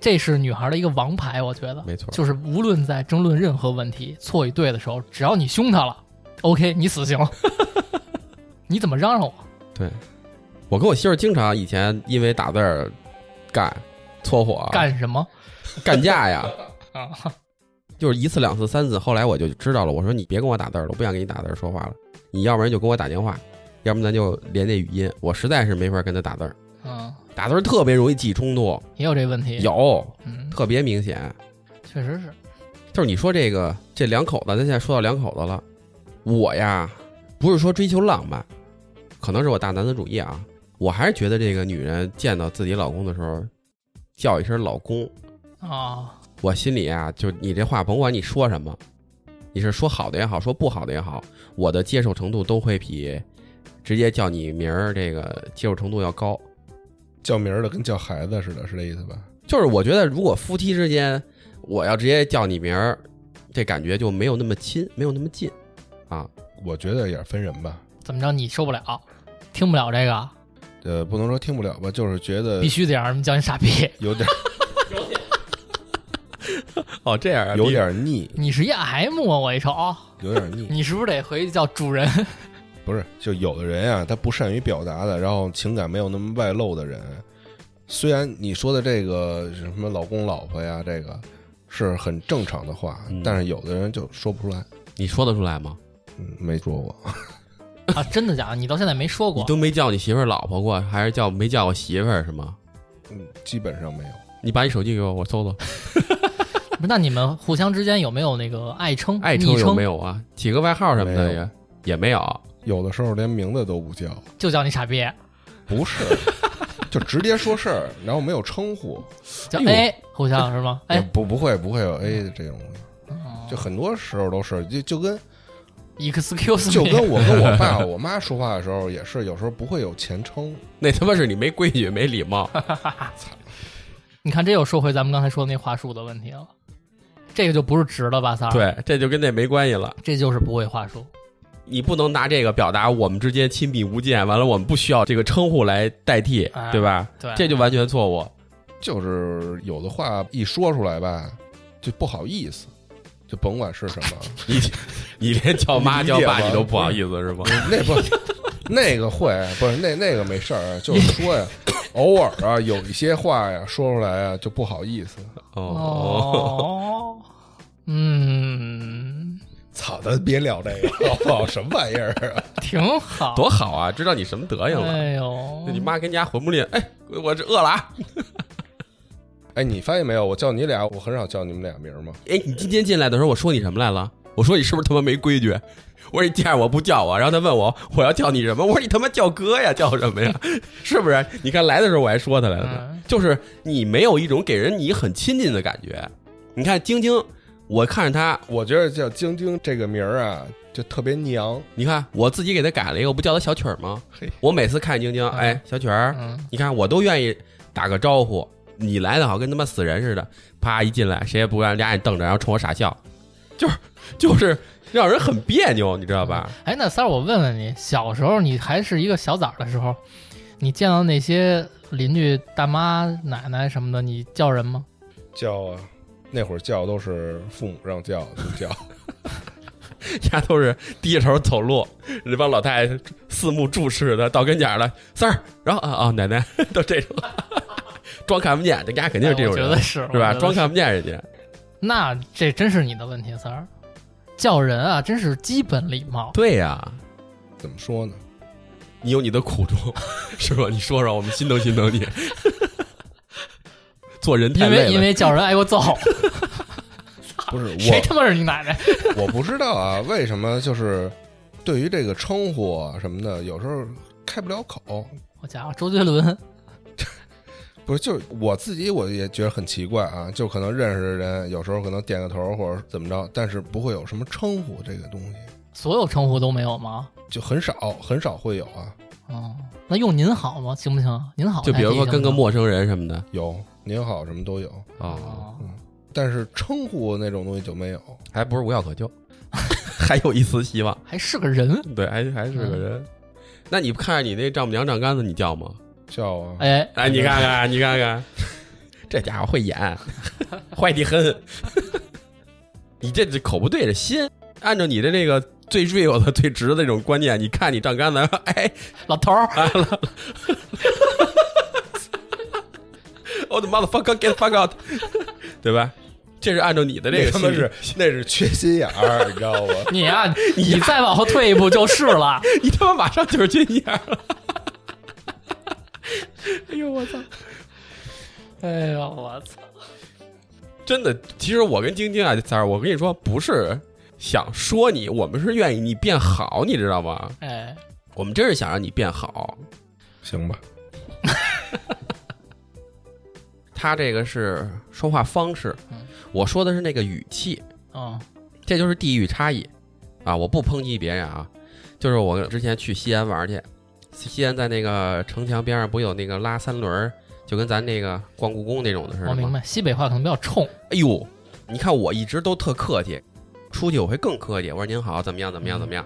这是女孩的一个王牌，我觉得没错就是无论在争论任何问题错与对的时候，只要你凶她了，OK，你死刑。<laughs> 你怎么嚷嚷我？对，我跟我媳妇儿经常以前因为打字儿干搓火干什么 <laughs> 干架呀，<laughs> 啊？就是一次两次三次，后来我就知道了，我说你别跟我打字儿了，我不想跟你打字儿说话了，你要不然就给我打电话，要不然咱就连那语音，我实在是没法跟他打字儿，啊，打字儿特别容易起冲突，也有这问题。，有嗯，特别明显。确实是。就是你说这个这两口子，咱现在说到两口子了，我呀不是说追求浪漫，可能是我大男子主义啊，我还是觉得这个女人见到自己老公的时候，叫一声老公，啊，我心里啊就你这话甭管你说什么，你是说好的也好，说不好的也好，我的接受程度都会比直接叫你名儿这个接受程度要高。叫名儿的跟叫孩子似的，是这意思吧？就是我觉得如果夫妻之间，我要直接叫你名儿，这感觉就没有那么亲，没有那么近啊。我觉得也是分人吧。怎么着你受不了，听不了这个，呃，不能说听不了吧，就是觉得必须得让人叫你傻逼。有点哦，这样啊有点腻，你是一 M 啊，我一瞅，有点腻。你是不是得回去叫主人？<laughs> 不是，就有的人啊，他不善于表达的，然后情感没有那么外露的人，虽然你说的这个什么老公老婆呀，这个是很正常的话，嗯但是有的人就说不出来。你说得出来吗？嗯，没说过。啊，真的假的？你到现在没说过？你都没叫你媳妇儿老婆过，还是叫没叫过媳妇儿是吗？嗯，基本上没有。你把你手机给我，我搜搜。<laughs> 不，那你们互相之间有没有那个爱称、爱称昵称有没？有啊？起个外号什么的也也没有。有的时候连名字都不叫，就叫你傻逼，不是，就直接说事儿，然后没有称呼，<laughs> 叫 A，，互相是吗？也哎，不不会不会有 A 的这种，哦就很多时候都是，就就跟 excuse 就 me，就跟我跟我爸我妈说话的时候也是，有时候不会有前称，那他妈是你没规矩、没礼貌。<laughs> <laughs> 你看这又说回咱们刚才说的那话术的问题了。这个就不是直了吧，三儿？，对，这就跟那没关系了。这就是不会话术。你不能拿这个表达我们之间亲密无间，完了我们不需要这个称呼来代替，哎对吧？对，这就完全错误。就是有的话一说出来吧，就不好意思，就甭管是什么，你你连叫妈叫爸你都不好意思是吗？那不 <laughs> 那个会不是那那个没事儿，就是说呀，<laughs> 偶尔啊有一些话呀说出来啊就不好意思，哦，哦，嗯，操，咱别聊这个好不好？什么玩意儿啊？<laughs> 挺好。多好啊！知道你什么德行了。哎呦，你妈跟家混不吝，哎，我这饿了啊！哎，你发现没有？我叫你俩，我很少叫你们俩名儿吗？哎，你今天进来的时候，我说你什么来了？我说你是不是他妈没规矩？我说你见着我不叫我，然后他问我我要叫你什么？我说你他妈叫哥呀，叫什么呀？<laughs> 是不是？你看来的时候我还说他来了呢，嗯就是你没有一种给人你很亲近的感觉。你看晶晶，我看着她，我觉得叫晶晶这个名儿啊，就特别娘。你看我自己给她改了一个，我不叫她小曲儿吗？我每次看晶晶，嗯哎，小曲儿，嗯，你看我都愿意打个招呼。你来的好跟他妈死人似的，啪一进来，谁也不让，俩眼瞪着，然后冲我傻笑，就是就是让人很别扭，你知道吧？<laughs> 哎，那三儿，我问问你，小时候你还是一个小崽儿的时候，你见到那些邻居大妈、奶奶什么的，你叫人吗？叫啊，那会儿叫都是父母让叫就叫，<laughs> 丫都是低着头走路，那帮老太太四目注视的，到跟前儿了，三儿，然后啊啊，奶奶都这种，装看不见，这丫肯定是这种人哎觉得，是是吧？装看不见人家，那这真是你的问题，三儿。叫人啊，真是基本礼貌。对呀、怎么说呢？你有你的苦衷，<laughs> 是吧？你说说，我们心疼心疼你。<laughs> 做人太因累了，为因为叫人挨过揍，不是 <laughs> 谁他妈是你奶奶？我，我不知道啊，为什么就是对于这个称呼啊什么的，有时候开不了口。我家伙，周杰伦，不是，就是我自己我也觉得很奇怪啊，就可能认识的人，有时候可能点个头或者怎么着，但是不会有什么称呼这个东西，所有称呼都没有吗？就很少很少会有啊。哦，那用您好吗？行不行？您好，就比如说跟个陌生人什么的有您好什么都有，啊，哦，但是称呼那种东西就没有。还不是无药可救，<laughs> 还有一丝希望。还是个人。对，还还是个人。那你看着你那丈母娘丈杆子，你叫吗？叫啊，哎，哎，你看看，你看看，<laughs> 这家伙会演，<laughs> 坏的很。<laughs> 你这这口不对着心，按照你的这个最 real 的、最直的那种观念，你看你丈杆子，哎，老头儿，我的 motherfucker get the fuck out，对吧？这是按照你的这那个心妈是那是缺心眼儿，你知道吗？你啊、你再往后退一步就是了。你他妈马上就是这样了。哎呦我操！<laughs> 哎呦，我操！真的，其实我跟晶晶啊，三儿，我跟你说，不是想说你，我们是愿意你变好，你知道吗？哎，我们真是想让你变好。行吧，<laughs> 他这个是说话方式嗯，我说的是那个语气，嗯这就是地域差异啊！我不抨击别人啊，就是我之前去西安玩去，西安在那个城墙边上不有那个拉三轮儿，就跟咱那个逛故宫那种的似的吗？我明白，西北话可能比较冲。哎呦，你看我一直都特客气，出去我会更客气。我说您好，怎么样？怎么样？怎么样？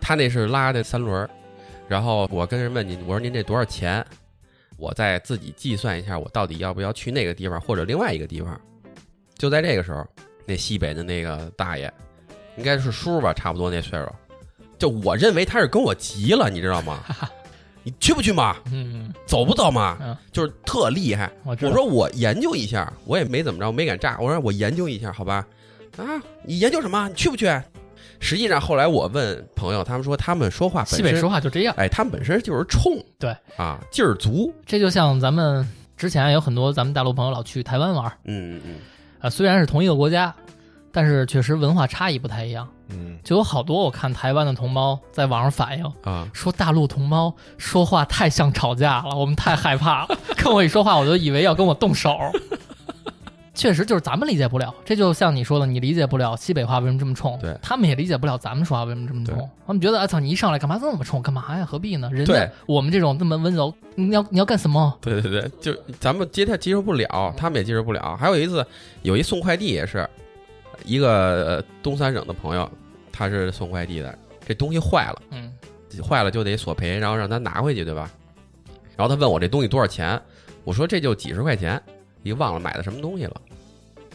他那是拉的三轮儿，然后我跟人问您，我说您这多少钱？我再自己计算一下，我到底要不要去那个地方或者另外一个地方。就在这个时候，那西北的那个大爷，应该是叔吧，差不多那岁数，就我认为他是跟我急了，你知道吗？你去不去嘛？嗯，走不走嘛？嗯就是特厉害。我。我说我研究一下，我也没怎么着，没敢炸。我说我研究一下，好吧？啊，你研究什么？你去不去？实际上后来我问朋友，他们说他们说话本西北，说话就这样，哎，他们本身就是冲，对啊，劲儿足，这就像咱们之前有很多咱们大陆朋友老去台湾玩儿嗯嗯嗯，啊，虽然是同一个国家，但是确实文化差异不太一样。嗯，就有好多我看台湾的同胞在网上反映，啊，说大陆同胞说话太像吵架了，我们太害怕了。跟我一说话，我就以为要跟我动手。确实就是咱们理解不了，这就像你说的，你理解不了西北话为什么这么冲，对他们也理解不了咱们说话为什么这么冲。他们觉得，啊操，你一上来干嘛这么冲？干嘛呀？何必呢？人家我们这种这么温柔，你要你要干什么？对对对，就咱们接他接受不了，他们也接受不了。还有一次，有一送快递也是一个呃东三省的朋友，他是送快递的，这东西坏了。嗯，坏了就得索赔，然后让他拿回去，对吧？然后他问我这东西多少钱，我说这就几十块钱，你忘了买的什么东西了。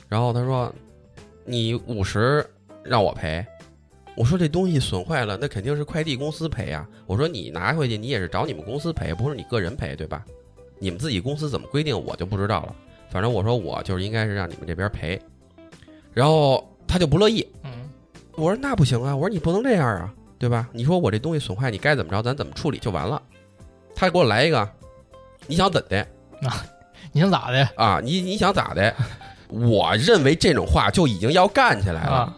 然后他说你五十让我赔，我说这东西损坏了，那肯定是快递公司赔啊。我说你拿回去你也是找你们公司赔，不是你个人赔，对吧？你们自己公司怎么规定我就不知道了。反正我说我就是应该是让你们这边赔，然后他就不乐意，嗯，我说那不行啊，我说你不能这样啊，对吧？你说我这东西损坏，你该怎么着，咱怎么处理就完了。他给我来一个，你想怎的啊你想咋的啊？你你想咋的？我认为这种话就已经要干起来了，啊？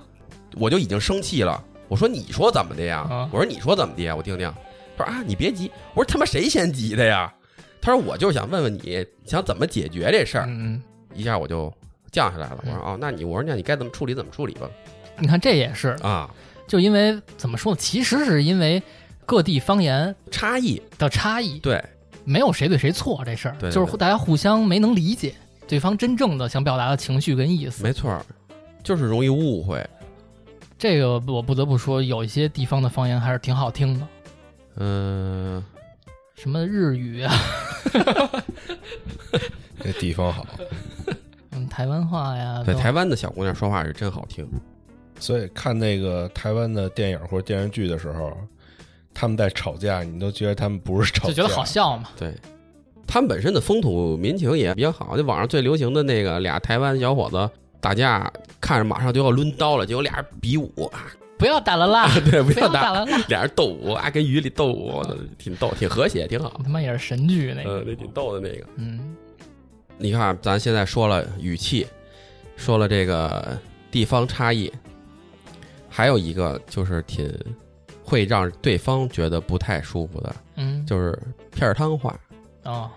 我就已经生气了。我说你说怎么的呀？啊我说你说怎么的呀？我听听。他说啊，你别急。我说他妈谁先急的呀？他说我就是想问问你想怎么解决这事儿。嗯，一下我就降下来了。我说哦，那你我说那你该怎么处理怎么处理吧。你看这也是，啊，就因为怎么说呢？其实是因为各地方言差异的差异，对没有谁对谁错这事儿，对对就是大家互相没能理解对方真正的想表达的情绪跟意思。没错，就是容易误会。这个我不得不说，有一些地方的方言还是挺好听的，嗯，什么日语啊，<laughs> 这地方好，嗯，台湾话呀，对，台湾的小姑娘说话是真好听。所以看那个台湾的电影或者电视剧的时候，他们在吵架，你都觉得他们不是吵架，就觉得好笑嘛。对，他们本身的风土民情也比较好。就网上最流行的那个俩台湾小伙子打架，看着马上就要抡刀了，结果俩人比武啊，不要打了啦，<laughs> 对，不不要打要打，了啦，俩人斗舞啊，跟雨里斗舞，挺逗，挺和谐，挺好。他妈也是神剧那个，呃，那挺逗的那个。嗯，你看，咱现在说了语气，说了这个地方差异，还有一个就是挺会让对方觉得不太舒服的，嗯，就是片儿汤话。哦，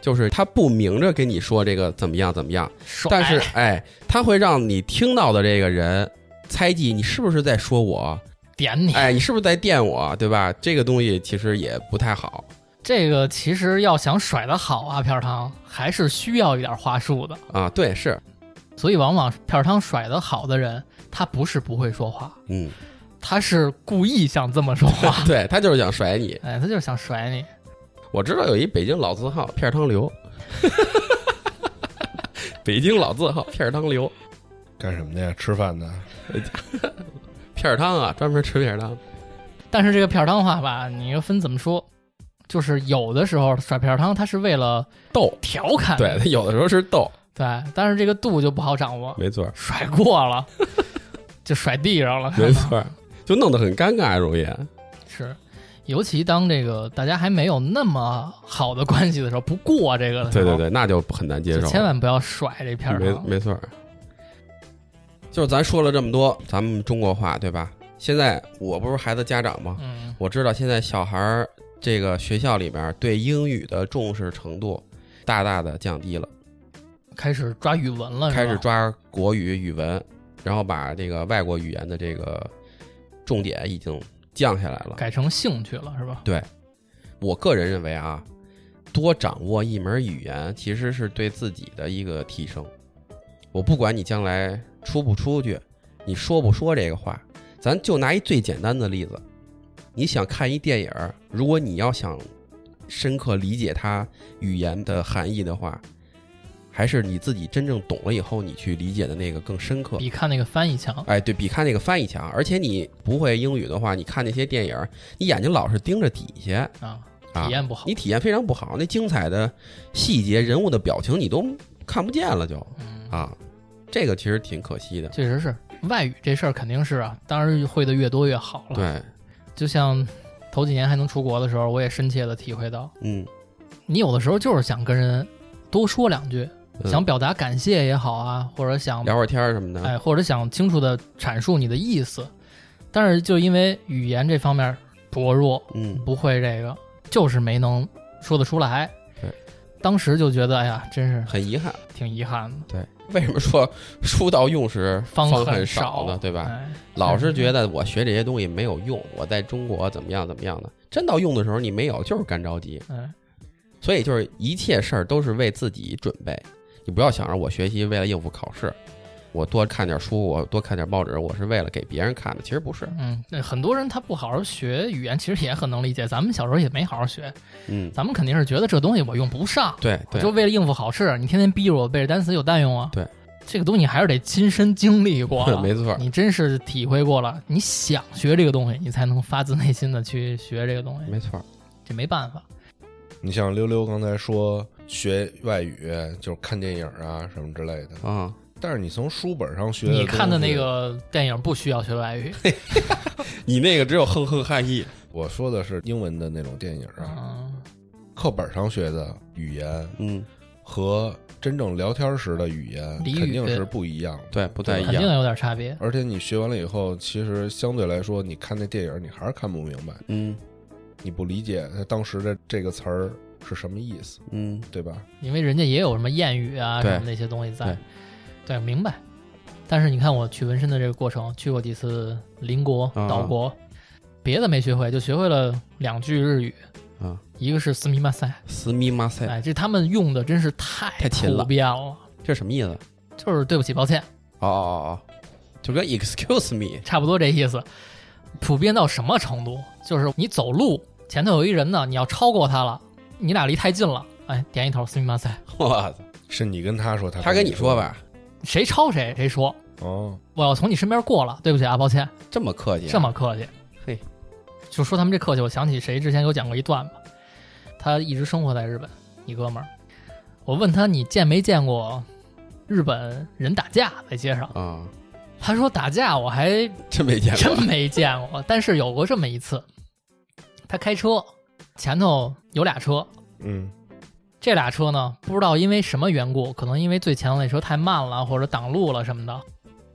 就是他不明着跟你说这个怎么样怎么样，但是哎，他会让你听到的这个人猜忌你是不是在说我，点你，哎，你是不是在电我，对吧？这个东西其实也不太好。这个其实要想甩得好啊，片儿汤还是需要一点话术的。啊，对，是，所以往往片儿汤甩得好的人，他不是不会说话，嗯，他是故意想这么说话。<laughs> 对他就是想甩你。哎，他就是想甩你。我知道有一北京老字号片儿汤刘，<laughs> 北京老字号片儿汤刘，干什么的呀？吃饭的，<laughs> 片儿汤啊，专门吃片儿汤。但是这个片儿汤话吧，你又分怎么说？就是有的时候甩片儿汤，他是为了逗，调侃，对他有的时候是逗，对，但是这个度就不好掌握，没错，甩过了 <laughs> 就甩地上了，没错，就弄得很尴尬，容易。是。尤其当这个大家还没有那么好的关系的时候，不过这个的时候，对对对，那就很难接受。千万不要甩这片儿没汤。没错儿，就是咱说了这么多，咱们中国话对吧？现在我不是孩子家长吗？嗯，我知道现在小孩儿这个学校里边对英语的重视程度大大的降低了，开始抓语文了，开始抓国语语文，然后把这个外国语言的这个重点已经降下来了。改成兴趣了，是吧？对，我个人认为啊，多掌握一门语言其实是对自己的一个提升。我不管你将来出不出去，你说不说这个话，咱就拿一最简单的例子，你想看一电影儿，如果你要想深刻理解它语言的含义的话，还是你自己真正懂了以后，你去理解的那个更深刻。比看那个翻译强。哎，对比看那个翻译强，而且你不会英语的话，你看那些电影，你眼睛老是盯着底下，啊，啊体验不好。你体验非常不好。那精彩的细节、人物的表情你都看不见了就，嗯，啊，这个其实挺可惜的。确实是外语这事儿肯定是啊，当然会的越多越好了。，对，就像头几年还能出国的时候，我也深切的体会到，嗯，你有的时候就是想跟人多说两句，嗯想表达感谢也好啊，或者想聊会儿天儿什么的。哎，或者想清楚的阐述你的意思，但是就因为语言这方面薄弱，嗯，不会这个，就是没能说得出来。对，当时就觉得，哎呀，真是很遗憾。挺遗憾的，对，<laughs> 为什么说书到用时方恨少呢？对吧？哎老是觉得我学这些东西没有用，我在中国怎么样怎么样的，真到用的时候你没有，就是干着急。哎，所以就是一切事儿都是为自己准备，你不要想着我学习为了应付考试，我多看点书，我多看点报纸，我是为了给别人看的，其实不是。嗯，那很多人他不好好学语言，其实也很能理解。咱们小时候也没好好学，嗯，咱们肯定是觉得这东西我用不上，对对就为了应付考试，你天天逼着我背着单词有蛋用啊？对，这个东西还是得亲身经历过了，<laughs> 没错，你真是体会过了，你想学这个东西，你才能发自内心的去学这个东西，没错。这没办法。你像溜溜刚才说学外语就是看电影啊什么之类的，啊，但是你从书本上学你看的那，个电影不需要学外语，<laughs> 你那个只有哼哼哈嘿，我说的是英文的那种电影啊，嗯，课本上学的语言嗯，和真正聊天时的语言肯定是不一样的。对，不太一样。肯定有点差别。而且你学完了以后，其实相对来说，你看那电影，你还是看不明白，嗯。你不理解他当时的这个词儿是什么意思，嗯，对吧？因为人家也有什么谚语啊什么那些东西在。对，对，明白。但是你看我去纹身的这个过程，去过几次邻国、啊岛国，别的没学会，就学会了两句日语，啊，一个是斯密马塞，斯密马塞，哎，这他们用的真是太太勤了普遍了，这什么意思？就是对不起，抱歉，哦哦哦哦，就跟 excuse me，差不多这意思。普遍到什么程度？就是你走路前头有一人呢，你要超过他了，你俩离太近了，哎，点一头斯密马赛，<laughs> 我操，是你跟他说，他他跟你说吧，谁抄谁谁说，哦，我要从你身边过了，对不起啊，抱歉，这么客气啊，这么客气，嘿，就说他们这客气，我想起谁之前给我讲过一段吧，他一直生活在日本，一哥们儿，我问他你见没见过日本人打架在街上？啊，他说打架我还真没见过。真没见过，但是有过这么一次，他开车前头有俩车，嗯这俩车呢不知道因为什么缘故，可能因为最前头那车太慢了或者挡路了什么的，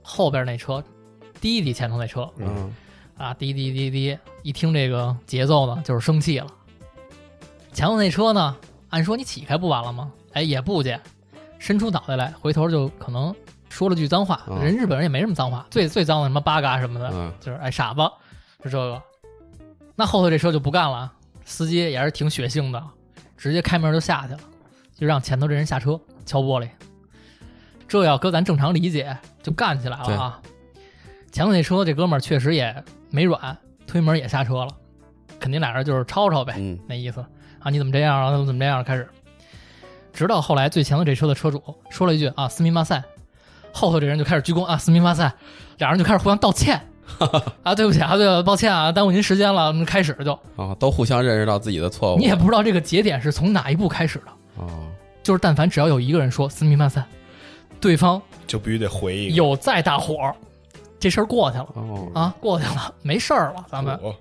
后边那车滴滴前头那车嗯啊滴滴滴滴，一听这个节奏呢就是生气了。前头那车呢，按说你起开不完了吗？哎也不去，伸出脑袋来，回头就可能说了句脏话。嗯人日本人也没什么脏话，最最脏的什么八嘎什么的，嗯就是哎傻子，是这个。那后头这车就不干了，司机也是挺血性的，直接开门就下去了，就让前头这人下车敲玻璃。这要搁咱正常理解，就干起来了啊！前头那车这哥们儿确实也没软，推门也下车了，肯定俩人就是吵吵呗，嗯那意思啊，你怎么这样啊？怎么怎么这样？开始，直到后来最前头这车的车主说了一句啊，斯密马赛，后头这人就开始鞠躬啊，斯密马赛，俩人就开始互相道歉 <laughs> 啊，对不起啊，对，抱歉啊，耽误您时间了，我们开始就，啊，都互相认识到自己的错误，你也不知道这个节点是从哪一步开始的，啊，就是但凡只要有一个人说斯密马赛，对方就必须得回一个。有再大火，这事儿过去了哦啊，过去了，没事儿了，咱们，哦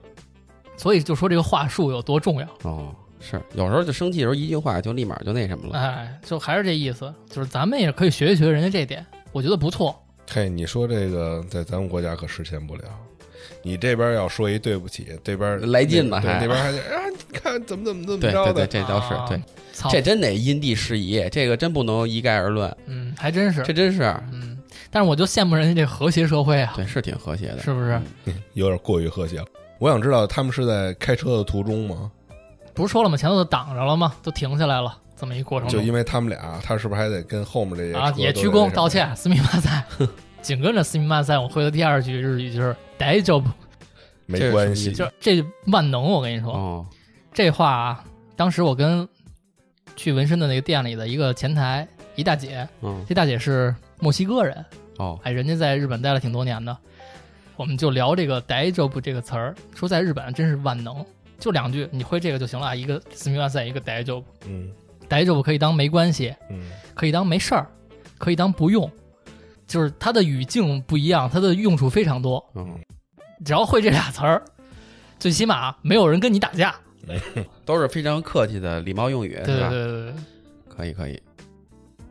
所以就说这个话术有多重要。哦，是有时候就生气的时候一句话就立马就那什么了，哎，就还是这意思，就是咱们也可以学一学人家这点，我觉得不错。嘿，你说这个在咱们国家可实现不了。你这边要说一对不起，这边来劲了还对那边还得啊，你看怎么怎么怎么对对对，着的，这倒是啊对，操，这真得因地制宜，这个真不能一概而论，嗯，还真是这，真是嗯，但是我就羡慕人家这和谐社会啊，对，是挺和谐的，是不是？<laughs> 有点过于和谐了。我想知道他们是在开车的途中吗？不是说了吗？前头都挡着了吗？都停下来了，这么一过程中就因为他们俩，他是不是还得跟后面这些啊，也鞠躬道歉，斯密马赛。紧跟着斯密马赛，我会的第二句日语就是“ dejob <laughs> 没关系，就这万能。我跟你说，哦，这话啊，当时我跟去纹身的那个店里的一个前台一大姐，嗯，这大姐是墨西哥人，哦，哎，人家在日本待了挺多年的，我们就聊这个“ dejob ”这个词儿，说在日本真是万能，就两句，你会这个就行了啊，一个斯密马赛，一个 dejob。嗯大丈夫可以当没关系，嗯，可以当没事儿，可以当不用，就是它的语境不一样，它的用处非常多。嗯，只要会这俩词儿，最起码没有人跟你打架。<laughs> 都是非常客气的礼貌用语，对对？对对对，可以可以，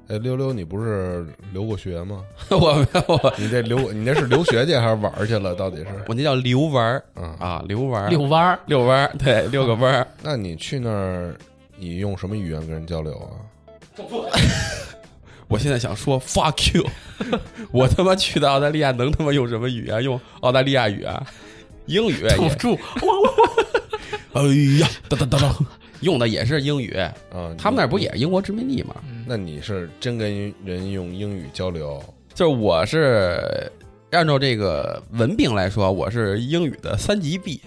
哎，溜溜，你不是留过学吗？<laughs> 我我你这留，你那是留学去还是玩去了？到底是 <laughs> 我那叫溜玩儿嗯？啊，溜玩儿，遛弯儿，遛弯儿，对，遛个弯儿。那你去那儿，你用什么语言跟人交流啊？<laughs> 我现在想说 fuck you，<laughs> 我他妈去的澳大利亚能他妈用什么语言？用澳大利亚语啊，英语也，土著，哎呀，哒哒哒哒，用的也是英语。嗯，他们那儿不也是英国殖民地吗？嗯那你是真跟人用英语交流？就是我是按照这个文凭来说，我是英语的三级 B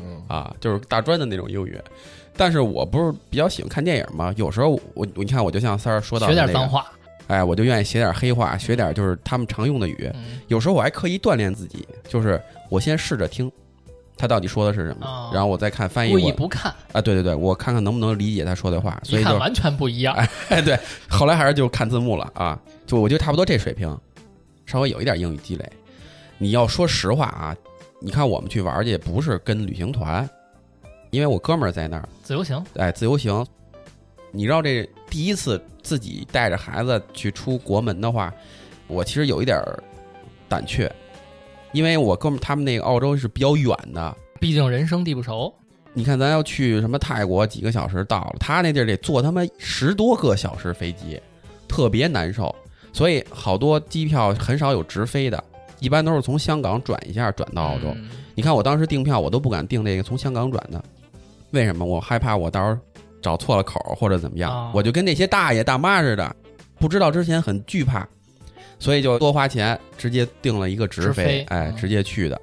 嗯啊，就是大专的那种英语。但是我不是比较喜欢看电影吗？有时候我你看，我就像三儿说到的那个学点脏，话。哎，我就愿意写点黑话，学点就是他们常用的语。嗯有时候我还刻意锻炼自己，就是我先试着听他到底说的是什么，哦然后我再看翻译故意我。不看，啊，对对对，我看看能不能理解他说的话。所以就一看完全不一样。哎，<laughs> 对，后来还是就看字幕了啊，就我就差不多这水平，稍微有一点英语积累。你要说实话啊，你看我们去玩儿去不是跟旅行团，因为我哥们儿在那儿，自由行，哎，自由行。你知道这第一次自己带着孩子去出国门的话，我其实有一点儿胆怯，因为我哥们儿他们那个澳洲是比较远的，毕竟人生地不熟。你看，咱要去什么泰国，几个小时到了，他那地儿得坐他妈十多个小时飞机，特别难受。所以好多机票很少有直飞的，一般都是从香港转一下转到澳洲。嗯你看我当时订票，我都不敢订那个从香港转的，为什么？我害怕我到时候找错了口儿或者怎么样，哦我就跟那些大爷大妈似的，不知道之前很惧怕，所以就多花钱直接订了一个直直飞哎，嗯直接去的，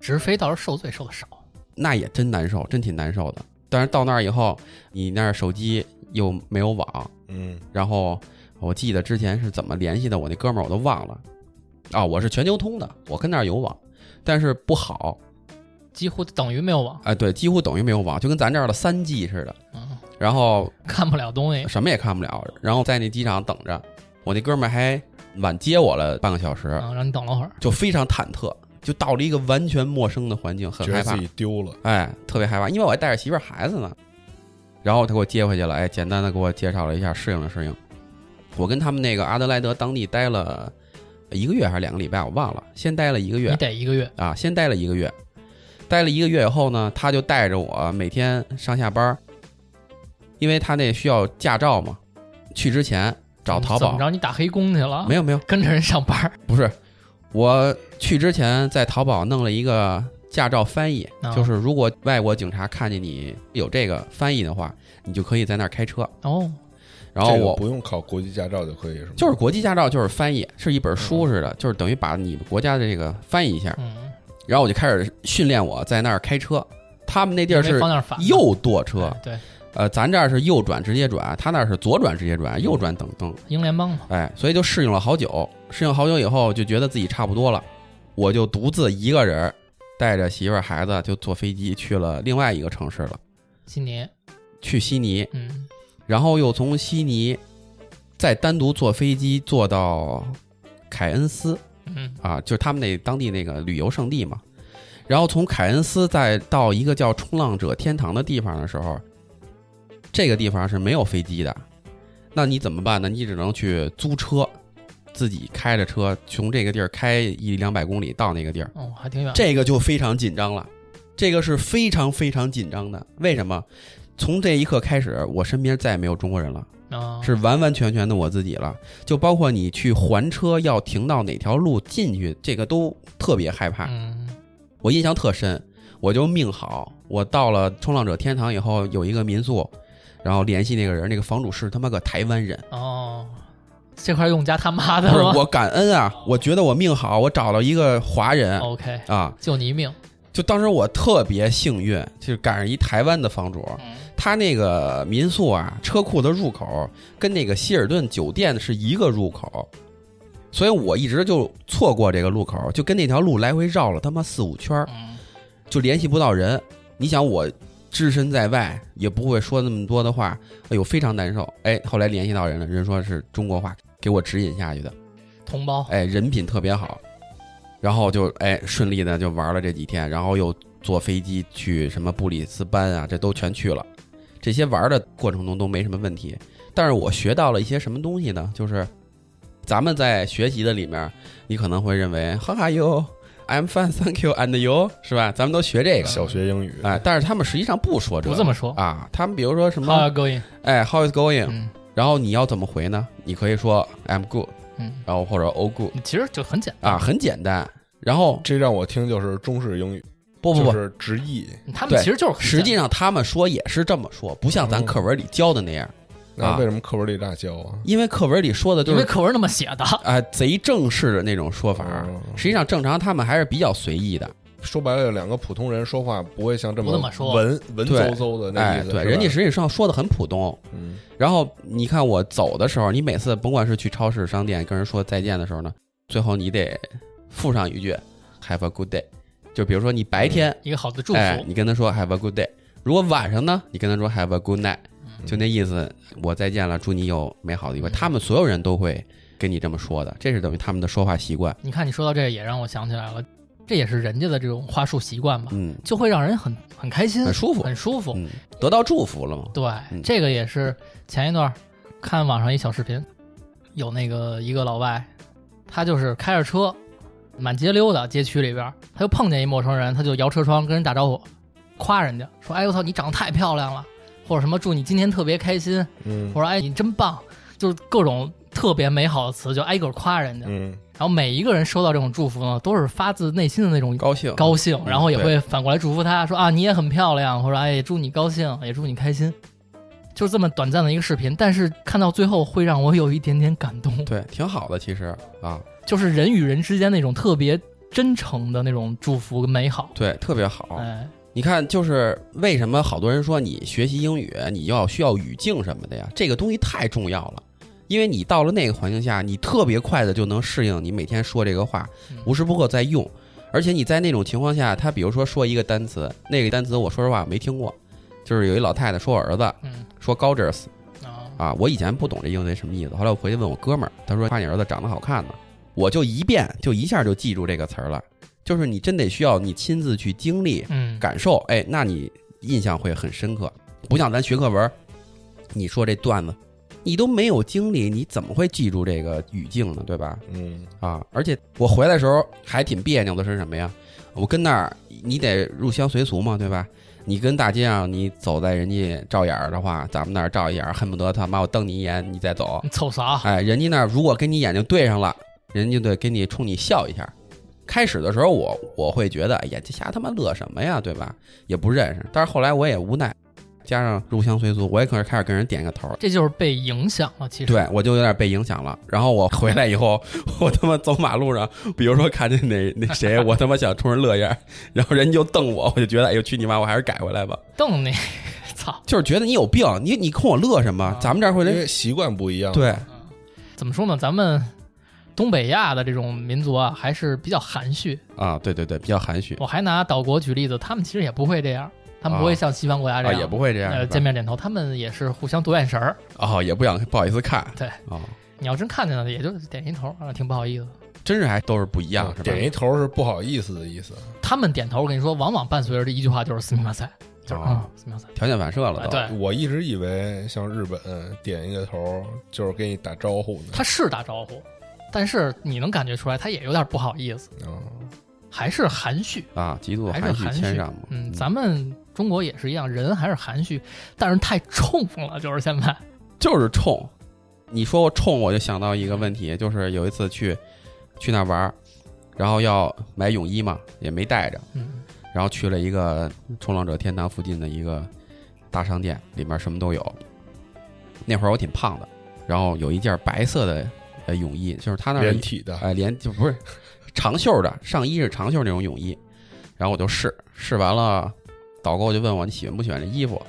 直飞倒是受罪受的少，那也真难受，真挺难受的。但是到那儿以后，你那儿手机又没有网，嗯然后我记得之前是怎么联系的，我那哥们儿我都忘了。啊，我是全球通的，我跟那儿有网，但是不好，几乎等于没有网，哎，对，几乎等于没有网，就跟咱这儿的三 G 似的。嗯，然后看不了东西，什么也看不了，然后在那机场等着，我那哥们儿还晚接我了半个小时，嗯，让你等了会儿，就非常忐忑，就到了一个完全陌生的环境，很害怕。自，己丢了，哎，特别害怕，因为我还带着媳妇儿孩子呢。然后他给我接回去了，哎，简单的给我介绍了一下，适应了适应。我跟他们那个阿德莱德当地待了一个月还是两个礼拜，我忘了，先待了一个月。你月得一个月，啊，先待了一个月，待了一个月以后呢，他就带着我每天上下班儿，因为他那需要驾照嘛，去之前找淘宝怎么着？你打黑工去了？没有没有，跟着人上班儿，不是，我去之前在淘宝弄了一个驾照翻译，啊就是如果外国警察看见你有这个翻译的话，你就可以在那儿开车。哦，然后我不用考国际驾照就可以是吗？就是国际驾照，就是翻译，是一本书似的，就是等于把你们国家的这个翻译一下。嗯，然后我就开始训练我在那儿开车。他们那地儿是右舵车，哎对，呃，咱这儿是右转直接转，他那儿是左转直接转，右转等灯。英联邦嘛，哎，所以就适应了好久，适应好久以后就觉得自己差不多了，我就独自一个人带着媳妇儿孩子就坐飞机去了另外一个城市了，悉尼，去悉尼，嗯，然后又从悉尼再单独坐飞机坐到凯恩斯嗯，啊，就是他们那当地那个旅游胜地嘛。然后从凯恩斯再到一个叫冲浪者天堂的地方的时候，这个地方是没有飞机的，那你怎么办呢？你只能去租车，自己开着车从这个地儿开一两百公里到那个地儿，哦，还挺远，这个就非常紧张了，这个是非常非常紧张的。为什么？从这一刻开始，我身边再也没有中国人了，啊，是完完全全的我自己了。就包括你去还车要停到哪条路进去，这个都特别害怕。嗯，我印象特深，我就命好，我到了冲浪者天堂以后，有一个民宿，然后联系那个人，那个房主是他妈个台湾人，哦，这块用家他妈的。吗不是我感恩啊，我觉得我命好，我找到一个华人？OK，啊，救你一命，就当时我特别幸运，就是赶上一台湾的房主，嗯，他那个民宿啊，车库的入口跟那个希尔顿酒店是一个入口，所以我一直就错过这个路口，就跟那条路来回绕了他妈四五圈就联系不到人。你想我只身在外，也不会说那么多的话，哎呦，非常难受。哎，后来联系到人了，人说是中国话给我指引下去的，同胞，哎，人品特别好，然后就哎顺利的就玩了这几天，然后又坐飞机去什么布里斯班啊，这都全去了。这些玩的过程中都没什么问题，但是我学到了一些什么东西呢？就是咱们在学习的里面，你可能会认为 How are you? I'm fine, thank you, and you，是吧？咱们都学这个，小学英语，哎，但是他们实际上不说这个不这么说啊，他们比如说什么，How going？哎，How is going？嗯然后你要怎么回呢？你可以说 I'm good，嗯，然后或者 Oh good 其实就很简单啊，，很简单。然后这让我听就是中式英语，不不不，就是直译。他们其实就是实际上他们说也是这么说，不像咱哦课文里教的那样，那为什么课文里这样教啊？因为课文里说的单，就是因为课文那么写的，啊贼正式的那种说法哦，实际上正常他们还是比较随意的。说白了，两个普通人说话不会像这么说文文绉绉的那哎，意思。对，人家实际上说的很普通。嗯然后你看我走的时候，你每次甭管是去超市、商店跟人说再见的时候呢，最后你得附上一句 “Have a good day”。就比如说你白天，一个好的祝福，哎，你跟他说 “Have a good day”，如果晚上呢，你跟他说 “Have a good night”，就那意思，我再见了，祝你有美好的一回。嗯他们所有人都会跟你这么说的，这是等于他们的说话习惯。你看你说到这个也让我想起来了，这也是人家的这种话术习惯吧，嗯，就会让人很很开心，很舒服，很舒服。嗯，得到祝福了嘛。对，嗯这个也是前一段看网上一小视频，有那个一个老外，他就是开着车满街溜达，街区里边，他就碰见一陌生人，他就摇车窗跟人打招呼，夸人家说：“哎我操，你长得太漂亮了，或者什么祝你今天特别开心，嗯或者哎你真棒，就是各种特别美好的词，就挨个夸人家。嗯然后每一个人收到这种祝福呢，都是发自内心的那种高兴，高兴，嗯然后也会反过来祝福他说啊，你也很漂亮，或者哎，祝你高兴，也祝你开心，就是这么短暂的一个视频，但是看到最后会让我有一点点感动。对，挺好的，其实啊，就是人与人之间那种特别真诚的那种祝福跟美好。对，特别好。哎，你看，就是为什么好多人说你学习英语，你要需要语境什么的呀？这个东西太重要了，因为你到了那个环境下，你特别快的就能适应你每天说这个话嗯，无时不刻在用。而且你在那种情况下，他比如说说一个单词，那个单词我说实话我没听过，就是有一老太太说我儿子嗯。说 gorgeous 啊，啊，我以前不懂这英文什么意思，后来我回去问我哥们儿，他说夸你儿子长得好看呢，我就一遍就一下就记住这个词儿了。就是你真得需要你亲自去经历，嗯，感受，哎，那你印象会很深刻。不像咱学课文，你说这段子，你都没有经历，你怎么会记住这个语境呢？对吧？嗯啊，而且我回来的时候还挺别扭的是什么呀？我跟那儿，你得入乡随俗嘛，对吧？你跟大街上，你走在人家照眼儿的话，咱们那儿照一眼儿，恨不得他妈我瞪你一眼，你再走。你瞅啥？哎，人家那儿如果跟你眼睛对上了，人家就得给你冲你笑一下。开始的时候我我会觉得，哎呀，这瞎他妈乐什么呀，对吧？也不认识。但是后来我也无奈，加上入乡随俗，我也可能开始跟人点个头。这就是被影响了。其实，对，我就有点被影响了。然后我回来以后，<laughs> 我他妈走马路上，比如说看见那那谁，我他妈想冲人乐一下，然后人就瞪我，我就觉得，哎呦，去你妈！我还是改回来吧。瞪你，<laughs> 操！就是觉得你有病，你你跟我乐什么啊？咱们这儿会人因为习惯不一样。对，怎么说呢？咱们东北亚的这种民族啊，还是比较含蓄。啊，对对对，比较含蓄我还拿岛国举例子，他们其实也不会这样，他们不会像西方国家这啊，样，也不会这样，呃见面点头，他们也是互相躲眼神儿。哦，也不想不好意思看，对哦，你要真看见了，也就点一头啊，挺不好意思。真是还都是不一样，是吧？点一头是不好意思的意思。他们点头，我跟你说，往往伴随着这一句话就是“斯密马赛”，就是哦啊，斯密马赛。条件反射了对，我一直以为像日本点一个头就是给你打招呼呢。他是打招呼，但是你能感觉出来，他也有点不好意思，哦，还是含蓄。啊，极度还是含蓄谦让嘛。嗯，咱们中国也是一样，人还是含蓄，但是太冲了，就是现在。就是冲。你说我冲，我就想到一个问题，就是有一次去去那玩儿，然后要买泳衣嘛，也没带着，嗯然后去了一个冲浪者天堂附近的一个大商店，里面什么都有。那会儿我挺胖的，然后有一件白色的呃泳衣，就是他那儿连体的，哎，连就不是长袖的上衣是长袖那种泳衣，然后我就试试完了，导购就问我你喜欢不喜欢这衣服，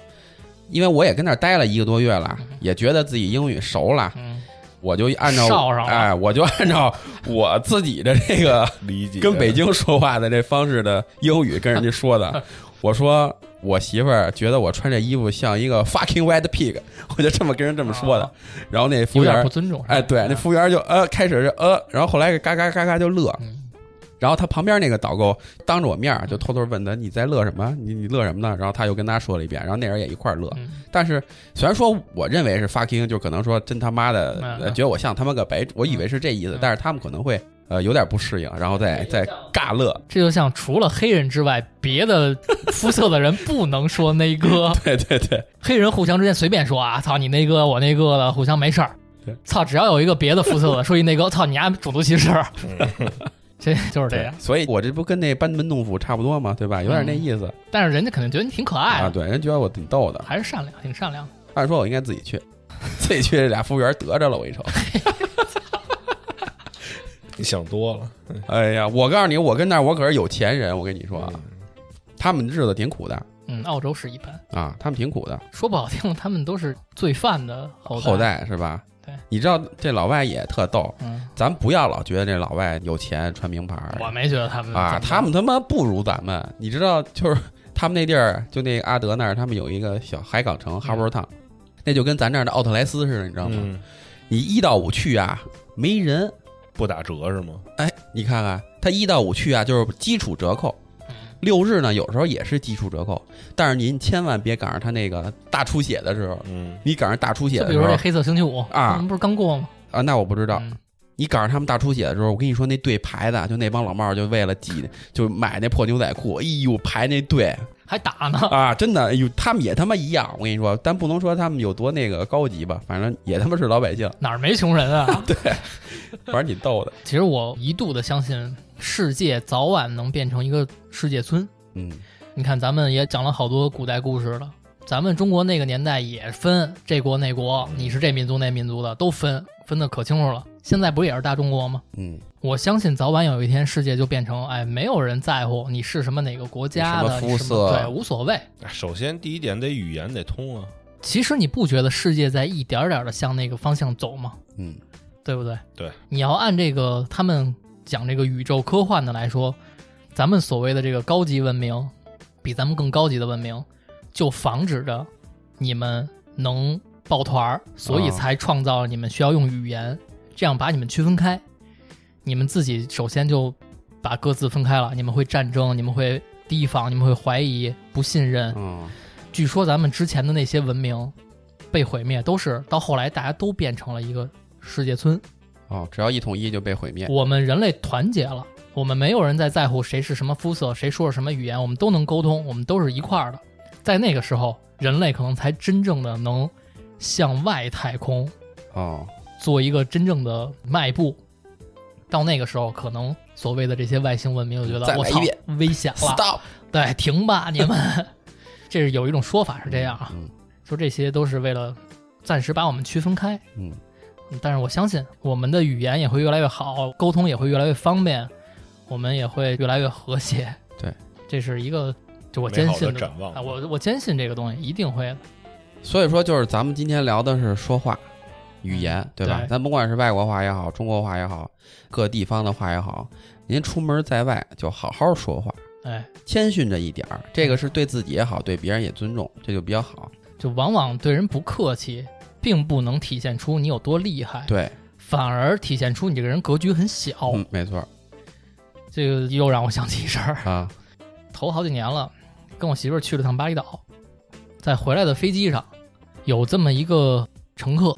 因为我也跟那儿待了一个多月了，也觉得自己英语熟了，嗯，我就按照哨上了哎，我就按照我自己的这个理解跟北京说话的这方式的英语跟人家说的，<laughs> 我说我媳妇儿觉得我穿这衣服像一个 fucking white pig，<laughs> 我就这么跟人这么说的啊，然后那服务员不尊重。哎，对，那服务员就呃开始就呃，然后后来嘎嘎嘎嘎就乐，嗯然后他旁边那个导购当着我面儿就偷偷问他你在乐什么？你你乐什么呢？然后他又跟他说了一遍，然后那人也一块儿乐。嗯但是虽然说我认为是 fucking，就可能说真他妈的，觉得我像他妈个白，我以为是这意思嗯，但是他们可能会呃有点不适应，然后再再尬乐。这就像除了黑人之外，别的肤色的人不能说那个，<laughs> 对对对，黑人互相之间随便说啊，操你那个我那个的，互相没事儿对。操，只要有一个别的肤色的说一那个，操你丫种族歧视，<laughs> 这就是这样。所以我这不跟那班门弄斧差不多吗？对吧？有点那意思但是人家肯定觉得你挺可爱啊。的，对，人觉得我挺逗的。还是善良，挺善良的。按说我应该自己去，<laughs> 自己去这俩服务员得着了，我一瞅。你想多了。<laughs> 哎呀，我告诉你，我跟那儿我可是有钱人，我跟你说啊，嗯他们日子挺苦的嗯，澳洲是一般，啊，他们挺苦的，说不好听，他们都是罪犯的后后代是吧？对，你知道这老外也特逗，嗯，咱不要老觉得这老外有钱穿名牌儿我没觉得他们啊，怎么他们他妈不如咱们，你知道，就是他们那地儿，就那个阿德那儿，他们有一个小海港城哈珀烫，那就跟咱这儿的奥特莱斯似的，你知道吗？嗯，你一到五去啊，没人，不打折是吗？哎，你看看他一到五去啊，就是基础折扣。嗯六日呢，有时候也是基础折扣，但是您千万别赶上他那个大出血的时候，嗯，你赶上大出血就的时候比如说这黑色星期五啊不是刚过吗？啊，那我不知道。嗯你赶上他们大出血的时候，我跟你说，那队排的，就那帮老帽儿就为了挤，就买那破牛仔裤，哎呦，排那队还打呢，啊，真的，哎呦，他们也他妈一样。我跟你说，但不能说他们有多那个高级吧，反正也他妈是老百姓，哪儿没穷人啊？<laughs> 对反正挺逗的。其实我一度的相信世界早晚能变成一个世界村。嗯，你看，咱们也讲了好多古代故事了。咱们中国那个年代也分这国那国，你是这民族那民族的，都分分的可清楚了。现在不也是大中国吗？嗯，我相信早晚有一天，世界就变成，哎，没有人在乎你是什么哪个国家的，你什么肤色对，无所谓。首先第一点得语言得通啊，其实你不觉得世界在一点点的向那个方向走吗？嗯，对不对？对，你要按这个他们讲这个宇宙科幻的来说，咱们所谓的这个高级文明，比咱们更高级的文明，就防止着你们能抱团儿，所以啊才创造了你们需要用语言，这样把你们区分开。你们自己首先就把各自分开了，你们会战争，你们会提防，你们会怀疑、不信任，嗯，据说咱们之前的那些文明被毁灭，都是到后来大家都变成了一个世界村。哦，只要一统一就被毁灭。我们人类团结了，我们没有人在在乎谁是什么肤色，谁说是什么语言，我们都能沟通，我们都是一块儿的。在那个时候，人类可能才真正的能向外太空哦，做一个真正的迈步。到那个时候，可能所谓的这些外星文明就觉得我操危险了，Stop，对，停吧，你们。<laughs> 这是有一种说法是这样啊，嗯说这些都是为了暂时把我们区分开。嗯，但是我相信我们的语言也会越来越好，沟通也会越来越方便，我们也会越来越和谐。对，这是一个就我坚信的展望啊，我我坚信这个东西一定会的。所以说就是咱们今天聊的是说话。语言对吧？对咱甭管是外国话也好，中国话也好，各地方的话也好，您出门在外就好好说话，哎，谦逊着一点儿，这个是对自己也好，对别人也尊重，这就比较好。就往往对人不客气，并不能体现出你有多厉害，对，反而体现出你这个人格局很小。嗯，没错这个又让我想起一事儿，啊，头好几年了，跟我媳妇儿去了趟巴厘岛，在回来的飞机上，有这么一个乘客，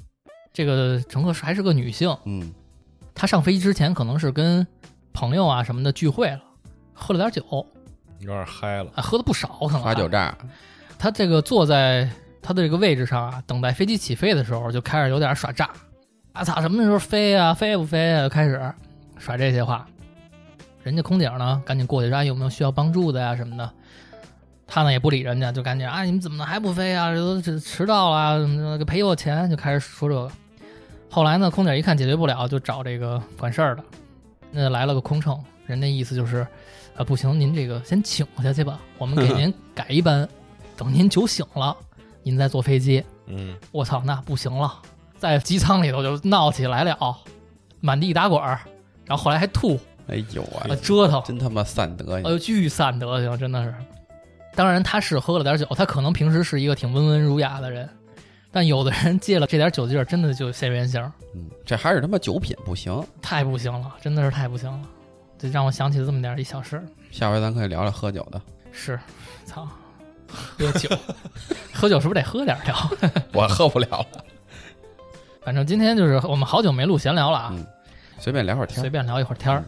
这个乘客是还是个女性，嗯她上飞机之前可能是跟朋友啊什么的聚会了，喝了点酒，有点嗨了，啊，喝的不少，可能发酒渣。炸，她这个坐在她的这个位置上啊，等待飞机起飞的时候，就开始有点耍诈，啊操，什么时候飞啊，飞不飞啊，就开始耍这些话。人家空姐呢，赶紧过去说、啊、有没有需要帮助的呀什么的。他呢也不理人家，就赶紧啊你们怎么还不飞啊？这都这迟到了，什么的赔我钱，就开始说这个。后来呢，空姐一看解决不了，就找这个管事儿的，那来了个空乘，人家意思就是，啊不行，您这个先请下去吧，我们给您改一班，等您酒醒了，您再坐飞机。嗯，我操，那不行了，在机舱里头就闹起来了，满地打滚儿，然后后来还吐，哎呦啊啊，折腾，真他妈散德行！哎呦，巨散德行，真的是。当然，他是喝了点酒，他可能平时是一个挺温文儒雅的人，但有的人借了这点酒劲儿，真的就现原形，嗯，这还是他妈酒品不行。太不行了，真的是太不行了。这让我想起这么点儿一小事儿。下回咱可以聊聊喝酒的。是，操，喝酒，<laughs> 喝酒是不是得喝点儿聊？<laughs> 我喝不了了，反正今天就是我们好久没录闲聊了啊，嗯随便聊会儿天儿。随便聊一会儿天儿，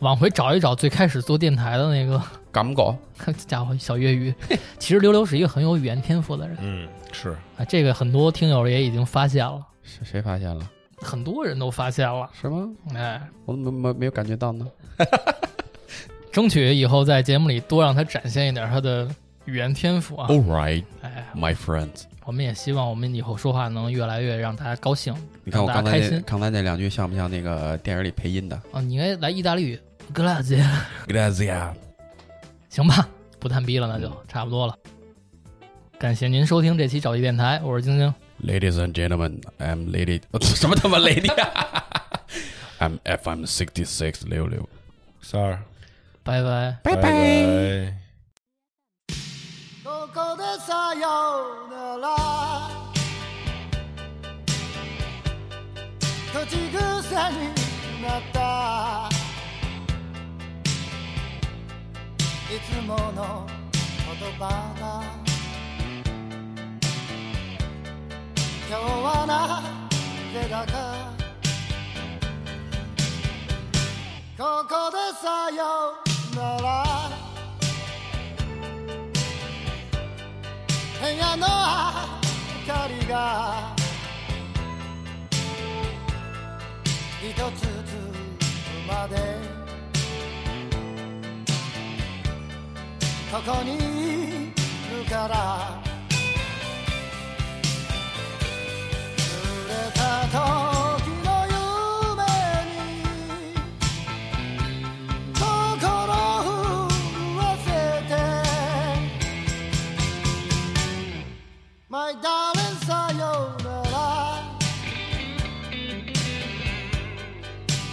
往回找一找最开始做电台的那个敢不狗？<laughs> 家伙小粤语。<laughs> 其实刘刘是一个很有语言天赋的人嗯，是啊，这个很多听友也已经发现了，是谁发现了？很多人都发现了。是吗？哎，我怎么没没有感觉到呢？<laughs> 争取以后在节目里多让他展现一点他的语言天赋啊。All right, 哎，my friends。我们也希望我们以后说话能越来越让大家高兴，你看我让大家开心刚才那刚才那两句像不像那个电影里配音的啊。你应该来意大利语，格拉杰，？Gracias。行吧？不探逼了，那就差不多了。感谢您收听这期找地电台，我是晶晶。 Ladies and gentlemen, I'm lady，什么他妈 lady 啊？I'm FM sixty six 六六。三儿，拜拜。拜拜。ここでさよなら口癖になった いつもの言葉が今日はなぜだかここでさよなら部屋の明かりが一つずつまでここにいるから」「触れた時の夢に心震わせて」「My さようなら」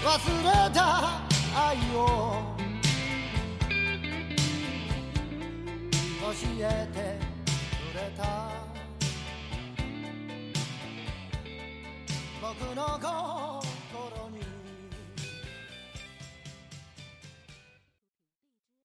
「忘れた愛を」えてくれた。僕の声